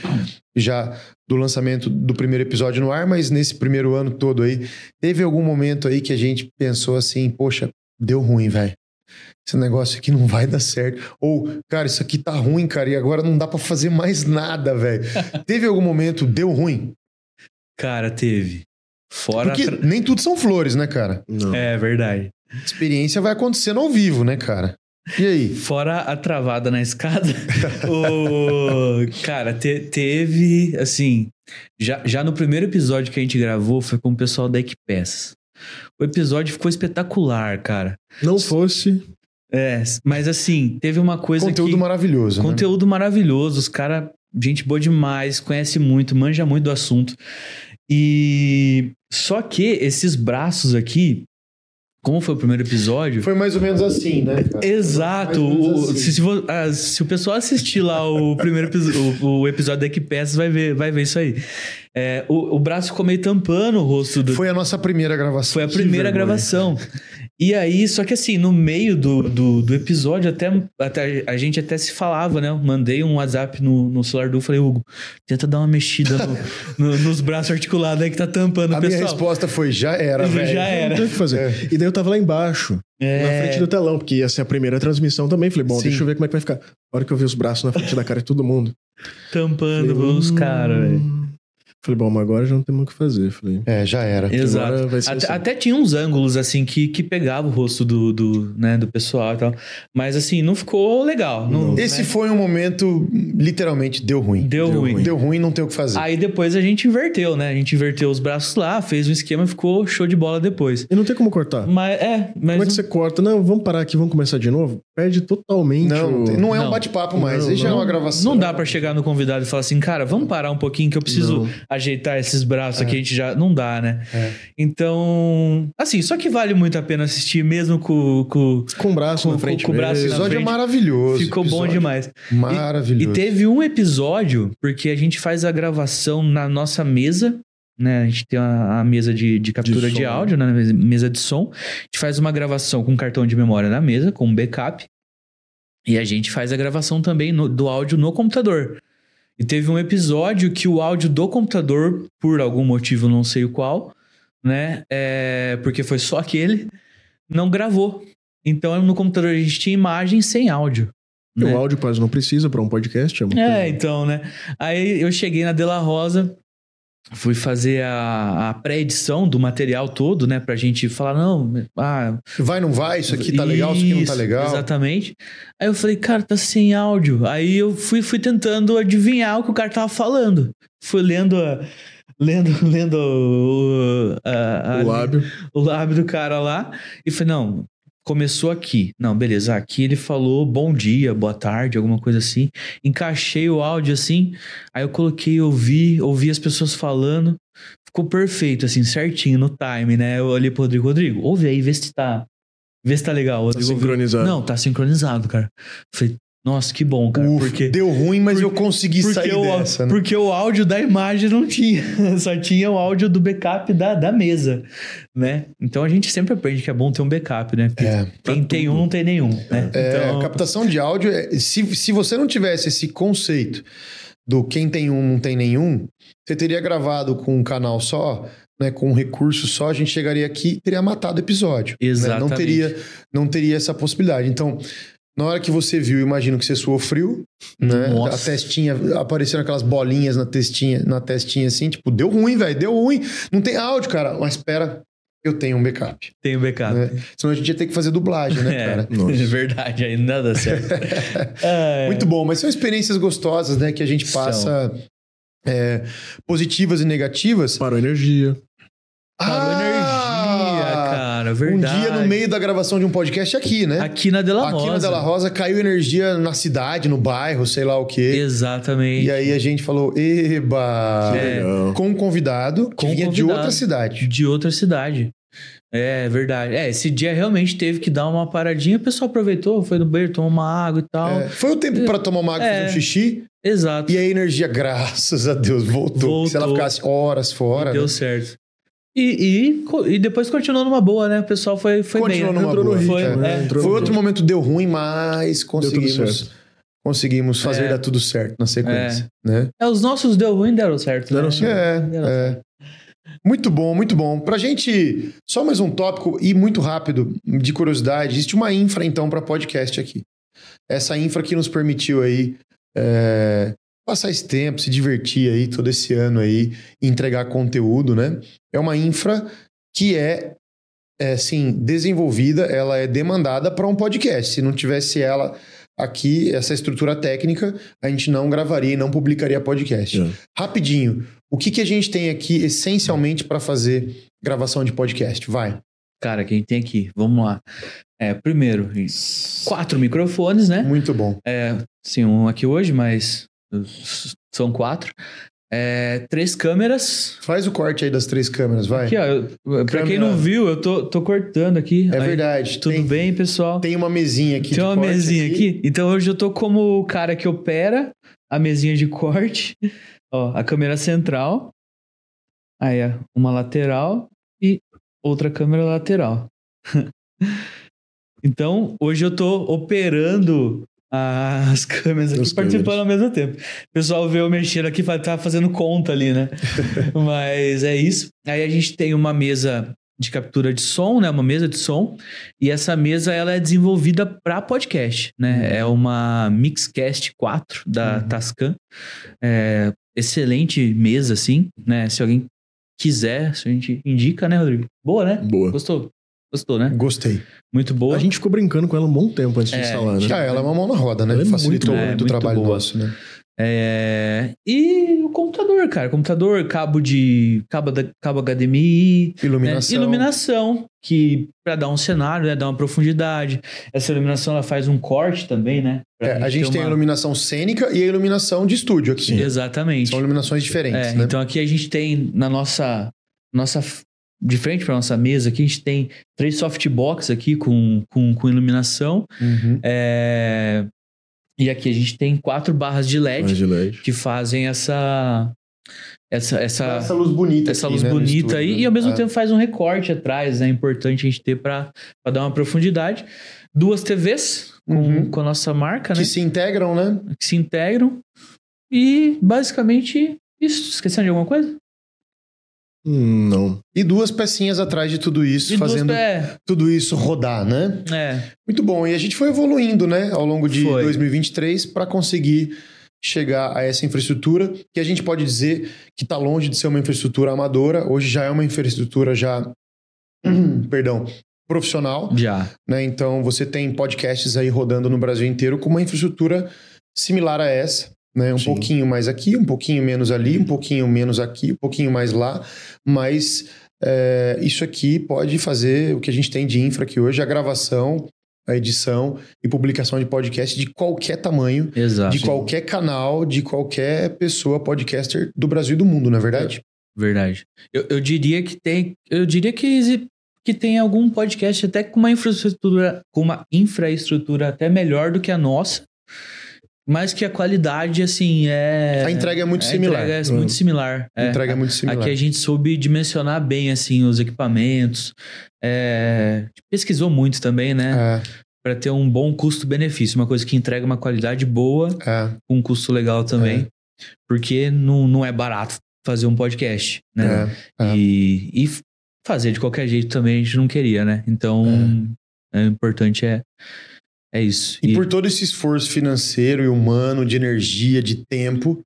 já do lançamento do primeiro episódio no ar, mas nesse primeiro ano todo aí, teve algum momento aí que a gente pensou assim, poxa, deu ruim, velho. Esse negócio aqui não vai dar certo. Ou, cara, isso aqui tá ruim, cara, e agora não dá pra fazer mais nada, velho. Teve algum momento, deu ruim? Cara, teve. Fora. Porque nem tudo são flores, né, cara? Não. É verdade. Experiência vai acontecendo ao vivo, né, cara? E aí? Fora a travada na escada, o... cara, te- teve, assim, já, já no primeiro episódio que a gente gravou foi com o pessoal da Equipeças. O episódio ficou espetacular, cara. Não fosse. É, mas assim, teve uma coisa Conteúdo que... maravilhoso. né? Conteúdo maravilhoso, os caras, gente boa demais, conhece muito, manja muito do assunto. E só que esses braços aqui, como foi o primeiro episódio, Foi mais ou menos assim, né? cara? Exato. O- assim. se, se vo- ah, se o pessoal assistir lá o primeiro episódio, o, o episódio da Equipeças, vai ver, vai ver isso aí. É, o, o braço ficou meio tampando o rosto do. Foi a nossa primeira gravação. Foi a primeira gravação. E aí, só que assim, no meio do, do, do episódio, até, até a gente até se falava, né? Eu mandei um WhatsApp no, no celular do falei, Hugo, tenta dar uma mexida no- no- nos braços articulados aí que tá tampando A o minha pessoal. resposta foi: já era, Já velho. era. Não tem o que fazer. E daí eu tava lá embaixo, É. na frente do telão, porque ia ser a primeira transmissão também. Falei, bom, Sim. deixa eu ver como é que vai ficar. A hora que eu vi os braços na frente da cara de todo mundo. Tampando falei, os hum. caras, velho. Falei, bom, mas agora já não tem muito o que fazer. Falei, É, já era. Exato. agora vai ser Até, assim. até tinha uns ângulos, assim, que, que pegava o rosto do, do, né, do pessoal e tal. Mas, assim, não ficou legal. Não, Não. Esse né? foi um momento, literalmente, deu ruim. Deu, deu ruim. ruim. Deu ruim, não tem o que fazer. Aí depois a gente inverteu, né? A gente inverteu os braços lá, fez um esquema, ficou show de bola depois. E não tem como cortar. Mas, é, mas... Como é que você corta? Não, vamos parar aqui, vamos começar de novo? Perde totalmente não, o... não é um bate-papo mais. Não, Aí já é uma gravação. Não dá pra chegar no convidado e falar assim, cara, vamos parar um pouquinho que eu preciso Não. Ajeitar esses braços aqui, a gente já... Não dá, né? É. Então, assim, só que vale muito a pena assistir mesmo com... com... Com o braço Com- na frente com o braço O mesmo. na episódio é frente. maravilhoso. Ficou bom episódio demais. Maravilhoso. E teve um episódio, porque a gente faz a gravação na nossa mesa, né? A gente tem a, a mesa de, de captura de, né? áudio, né? mesa de som. A gente faz uma gravação com cartão de memória na mesa, com um backup. E a gente faz a gravação também no- do áudio no computador. E teve um episódio que o áudio do computador, por algum motivo, não sei o qual, né? É, porque foi só aquele, não gravou. Então no computador a gente tinha imagem sem áudio. E né? O áudio quase não precisa pra um podcast. É, É, então, né? Aí eu cheguei na Dela Rosa, fui fazer a, a pré-edição do material todo, né? Pra gente falar, não, ah, Vai, não vai, isso aqui tá legal, isso aqui não tá isso, legal. Exatamente. Aí eu falei, cara, tá sem áudio. Aí eu fui, fui tentando adivinhar o que o cara tava falando. Fui lendo a. Lendo, lendo o, a- a- O lábio. o lábio do cara lá e falei, não, começou aqui. Não, beleza, aqui ele falou bom dia, boa tarde, alguma coisa assim. Encaixei o áudio assim, aí eu coloquei, ouvi, ouvi as pessoas falando. Ficou perfeito, assim, certinho no time, né? Eu olhei pro Rodrigo, Rodrigo, ouve aí, vê se tá. Vê se tá legal. Tá Rodrigo ouviu. sincronizado. Não, tá sincronizado, cara. Falei, nossa, que bom, cara. Ufa, porque Deu ruim, mas por- eu consegui sair o, dessa, né? porque o áudio da imagem não tinha, só tinha o áudio do backup da, da mesa, né? Então a gente sempre aprende que é bom ter um backup, né? Porque É, quem tem um não tem nenhum, né? É, então, a captação de áudio, é- se, se você não tivesse esse conceito do quem tem um, não tem nenhum, você teria gravado com um canal só, né, com um recurso só, a gente chegaria aqui e teria matado o episódio. né? Não Exatamente. teria, não teria essa possibilidade. Então, na hora que você viu, imagino que você suou frio, né? Nossa. A testinha, apareceram aquelas bolinhas na testinha, na testinha assim, tipo, deu ruim, velho, deu ruim. Não tem áudio, cara. Mas espera, eu tenho um backup. tem o backup. né? Senão a gente ia ter que fazer dublagem, né, É, cara? Nossa. verdade, aí não dá certo. É, Muito bom, mas são experiências gostosas, né? Que a gente passa é, positivas e negativas. Parou a energia. Parou Ah! energia, cara. verdade. Um dia no meio da gravação de um podcast aqui, né? Aqui na Dela Aqui Rosa. na Della Rosa caiu energia na cidade, no bairro, sei lá o quê. Exatamente. E aí a gente falou, eba! É. Com um convidado que Com vinha de convidado. outra cidade. De outra cidade. É verdade. É, esse dia realmente teve que dar uma paradinha. O pessoal aproveitou, foi no banheiro, tomou uma água e tal. É, foi o tempo para tomar uma água e É. fazer um xixi. Exato. E a energia, graças a Deus, voltou. Se ela Voltou. ficasse horas fora, Deu né? certo. E, e, e depois continuou numa boa, né? O pessoal foi, foi Continuou bem. né? numa Entrou boa. Foi, né? é. Entrou Foi outro momento, deu ruim, mas conseguimos, certo. conseguimos fazer É. dar tudo certo na sequência. Né? É, os nossos deu ruim, deram certo. Deram né? certo. É, Deram é. Muito bom, muito bom. Pra gente, só mais um tópico e muito rápido de curiosidade. Existe uma infra, então, para podcast aqui. Essa infra que nos permitiu aí é, passar esse tempo, se divertir aí todo esse ano aí, entregar conteúdo, né? É uma infra que é, é assim, desenvolvida, ela é demandada para um podcast. Se não tivesse ela aqui, essa estrutura técnica, a gente não gravaria e não publicaria podcast. É. Rapidinho, o que, que a gente tem aqui essencialmente para fazer gravação de podcast? Vai. Cara, quem tem aqui? Vamos lá. É, primeiro, quatro microfones, né? Muito bom. É, sim, um aqui hoje, mas são quatro. É, três câmeras. Faz o corte aí das três câmeras, vai. Aqui, ó. eu- Pra quem Câmera. não viu, eu tô, tô cortando aqui. é Aí, verdade. Tudo tem, bem, pessoal? Tem uma mesinha aqui. Tem uma mesinha aqui. Então hoje eu tô como o cara que opera a mesinha de corte. Ó, a câmera central. Aí, ó, uma lateral e outra câmera lateral. então, hoje eu tô operando as câmeras aqui, participando câmeras. ao mesmo tempo. O pessoal vê eu mexendo aqui, tá fazendo conta ali, né? Mas é isso. Aí a gente tem uma mesa de captura de som, né? Uma mesa de som. E essa mesa ela é desenvolvida para podcast, né? É uma Mixcast 4 da Uhum. Tascam. É, excelente mesa, assim, né? Se alguém quiser, se a gente indica, né, Rodrigo? Boa, né? Boa. Gostou? Gostou, né? Gostei. Muito boa. A gente ficou brincando com ela um bom tempo antes de É, instalar, né? Já ela é uma mão na roda, né? Ela é Facilitou muito muito, boa. o É, trabalho muito boa. nosso, né? É, E o computador, cara. Computador, cabo de. cabo, da, cabo HDMI. né? Iluminação. Iluminação, que para dar um cenário, né, dar uma profundidade. Essa iluminação ela faz um corte também, né? Pra É, a gente tem a uma- iluminação cênica e a iluminação de estúdio aqui. Exatamente. São iluminações diferentes, É, né? Então aqui a gente tem na nossa nossa de frente para nossa mesa aqui a gente tem três softbox aqui com, com, com iluminação Uhum. É, e aqui a gente tem quatro barras de LED de LED. que fazem essa essa essa, Essa luz bonita essa aqui, luz né, bonita aí né? e ao mesmo É. tempo faz um recorte atrás, é importante a gente ter para dar uma profundidade. Duas TVs com, Uhum. com a nossa marca, Que né? se integram, né? Que se integram. E basicamente isso. Esquecendo de alguma coisa? Não. E duas pecinhas atrás de tudo isso, E fazendo tudo isso rodar, né? É, Muito bom. E a gente foi evoluindo, né, ao longo de Foi. 2023 para conseguir chegar a essa infraestrutura que a gente pode dizer que está longe de ser uma infraestrutura amadora. Hoje já é uma infraestrutura já, perdão, profissional, já. né? Então você tem podcasts aí rodando no Brasil inteiro com uma infraestrutura similar a essa. Né? Um Sim. pouquinho mais aqui, um pouquinho menos ali, um pouquinho menos aqui, um pouquinho mais lá, mas é, isso aqui pode fazer o que a gente tem de infra aqui hoje, a gravação, a edição e publicação de podcast de qualquer tamanho, Exato. de qualquer canal, de qualquer pessoa podcaster do Brasil e do mundo, não é verdade? Verdade. Eu, eu diria que tem. Eu diria que, que tem algum podcast até com uma infraestrutura, com uma infraestrutura até melhor do que a nossa. Mas que a qualidade, assim, é. A entrega é muito a similar. entrega é muito similar. A É. entrega é muito similar. Aqui a gente soube dimensionar bem, assim, os equipamentos. É, pesquisou muito também, né? É, Pra ter um bom custo-benefício. Uma coisa que entrega uma qualidade boa é, com um custo legal também. Porque não, não é barato fazer um podcast, né? é, é. E, e fazer de qualquer jeito também a gente não queria, né? Então, é, importante é, é isso. E por todo esse esforço financeiro e humano, de energia, de tempo,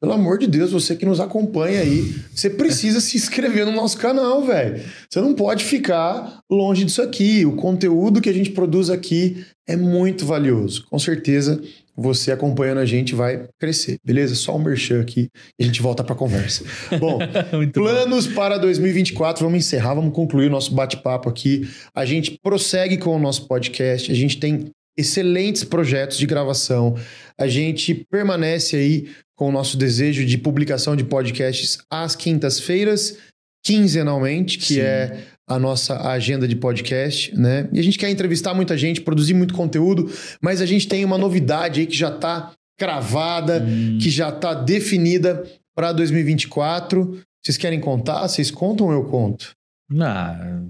pelo amor de Deus, você que nos acompanha aí, você precisa se inscrever no nosso canal, velho. Você não pode ficar longe disso aqui. O conteúdo que a gente produz aqui é muito valioso. Com certeza, você acompanhando a gente vai crescer, beleza? Só um merchan aqui e a gente volta para a conversa. Bom, Muito bom. planos para 2024, vamos encerrar, vamos concluir o nosso bate-papo aqui. A gente prossegue com o nosso podcast, a gente tem excelentes projetos de gravação, a gente permanece aí com o nosso desejo de publicação de podcasts às quintas-feiras, quinzenalmente, que Sim. é a nossa agenda de podcast, né? E a gente quer entrevistar muita gente, produzir muito conteúdo, mas a gente tem uma novidade aí que já está cravada, Hum, que já está definida para 2024. Vocês querem contar? Vocês contam ou eu conto? ah,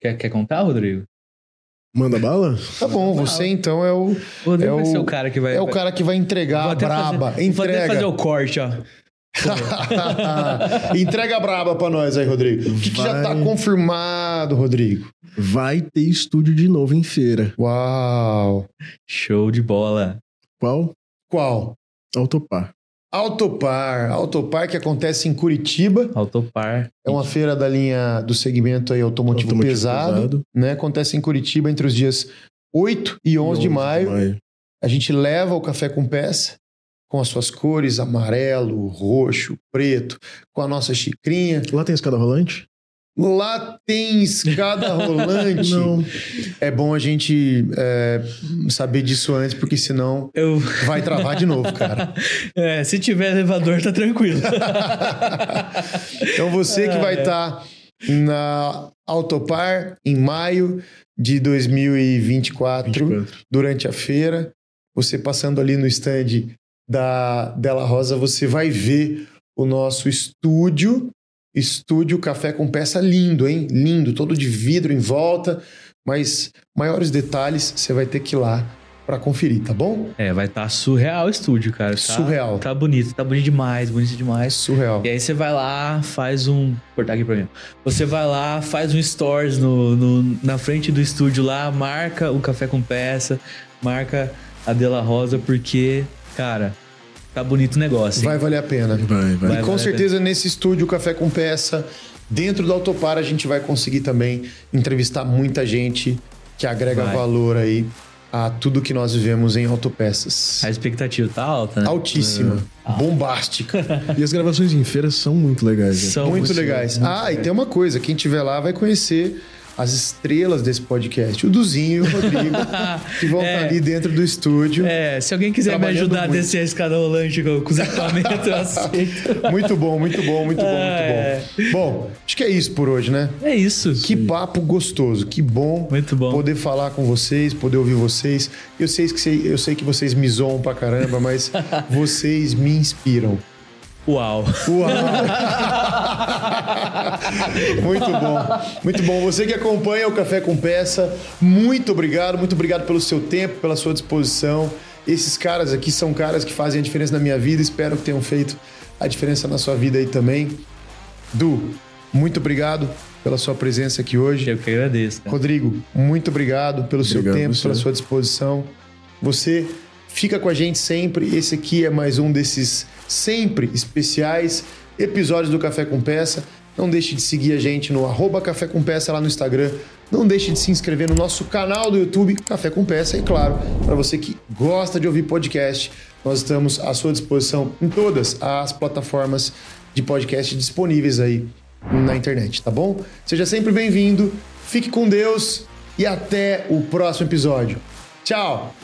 quer, quer contar, Rodrigo? Manda bala? Tá bom, você então é o, É vai o- ser o cara que vai. é o cara que vai entregar Vou a até braba. Fazer, vou até Entrega. fazer o corte, ó. Entrega a braba pra nós aí, Rodrigo. O que, que já Vai. tá confirmado, Rodrigo? Vai ter estúdio de novo em feira. Uau! Show de bola. Qual? Qual? Autopar. Autopar. Autopar que acontece em Curitiba. Autopar. É uma feira da linha do segmento aí automotivo, Automotivo pesado, pesado. né? Acontece em Curitiba entre os dias 8 e 11, de maio. A gente leva o café com peça com as suas cores amarelo, roxo, preto, com a nossa xicrinha. Lá tem escada rolante? Lá tem escada rolante. Não. É bom a gente é, saber disso antes, porque senão Eu. vai travar de novo, cara. É, se tiver elevador, tá tranquilo. Então você que vai estar na Autopar em maio de 2024, 24. durante a feira, você passando ali no stand da Della Rosa, você vai ver o nosso estúdio, estúdio café com peça lindo, hein? Lindo, todo de vidro em volta, mas maiores detalhes você vai ter que ir lá para conferir, tá bom? É, vai estar surreal o estúdio, cara. Tá- Surreal. Tá bonito, tá bonito demais, bonito demais. Surreal. E aí você vai lá, faz um. Vou cortar aqui pra mim. Você vai lá, faz um stories no, no- na frente do estúdio lá, marca o café com peça, marca a Dela Rosa, porque, cara, tá bonito o negócio. hein? Vai valer a pena. Vai, vai. e Vai com a certeza nesse estúdio Café com Peça, dentro do Autopar, a gente vai conseguir também entrevistar muita gente que agrega Vai. valor aí a tudo que nós vivemos em autopeças. A expectativa tá alta, né? Altíssima, bombástica, E as gravações em feira são muito legais. né? São muito muito legais. Ah, e tem uma coisa, quem tiver lá vai conhecer as estrelas desse podcast, o Duzinho e o Rodrigo, que vão É. estar ali dentro do estúdio. É, se alguém quiser me ajudar a muito. descer a escada rolante com, os equipamentos, eu aceito. Muito bom, muito bom, muito bom, É. muito bom. Bom, acho que é isso por hoje, né? É isso. Que papo gostoso, que bom, Muito bom. poder falar com vocês, poder ouvir vocês. Eu sei que, eu sei que vocês me zoam pra caramba, mas vocês me inspiram. Uau. Uau! muito bom, muito bom. Você que acompanha o Café com Peça, muito obrigado, muito obrigado pelo seu tempo, pela sua disposição. Esses caras aqui são caras que fazem a diferença na minha vida, espero que tenham feito a diferença na sua vida aí também. Du, muito obrigado pela sua presença aqui hoje. Eu que agradeço, cara. Rodrigo, muito obrigado pelo seu Obrigado tempo, você. pela sua disposição. Você fica com a gente sempre. Esse aqui é mais um desses sempre especiais episódios do Café com Peça. Não deixe de seguir a gente no arroba Café com Peça lá no Instagram. Não deixe de se inscrever no nosso canal do YouTube, Café com Peça. E claro, para você que gosta de ouvir podcast, nós estamos à sua disposição em todas as plataformas de podcast disponíveis aí na internet, tá bom? Seja sempre bem-vindo, fique com Deus e até o próximo episódio. Tchau!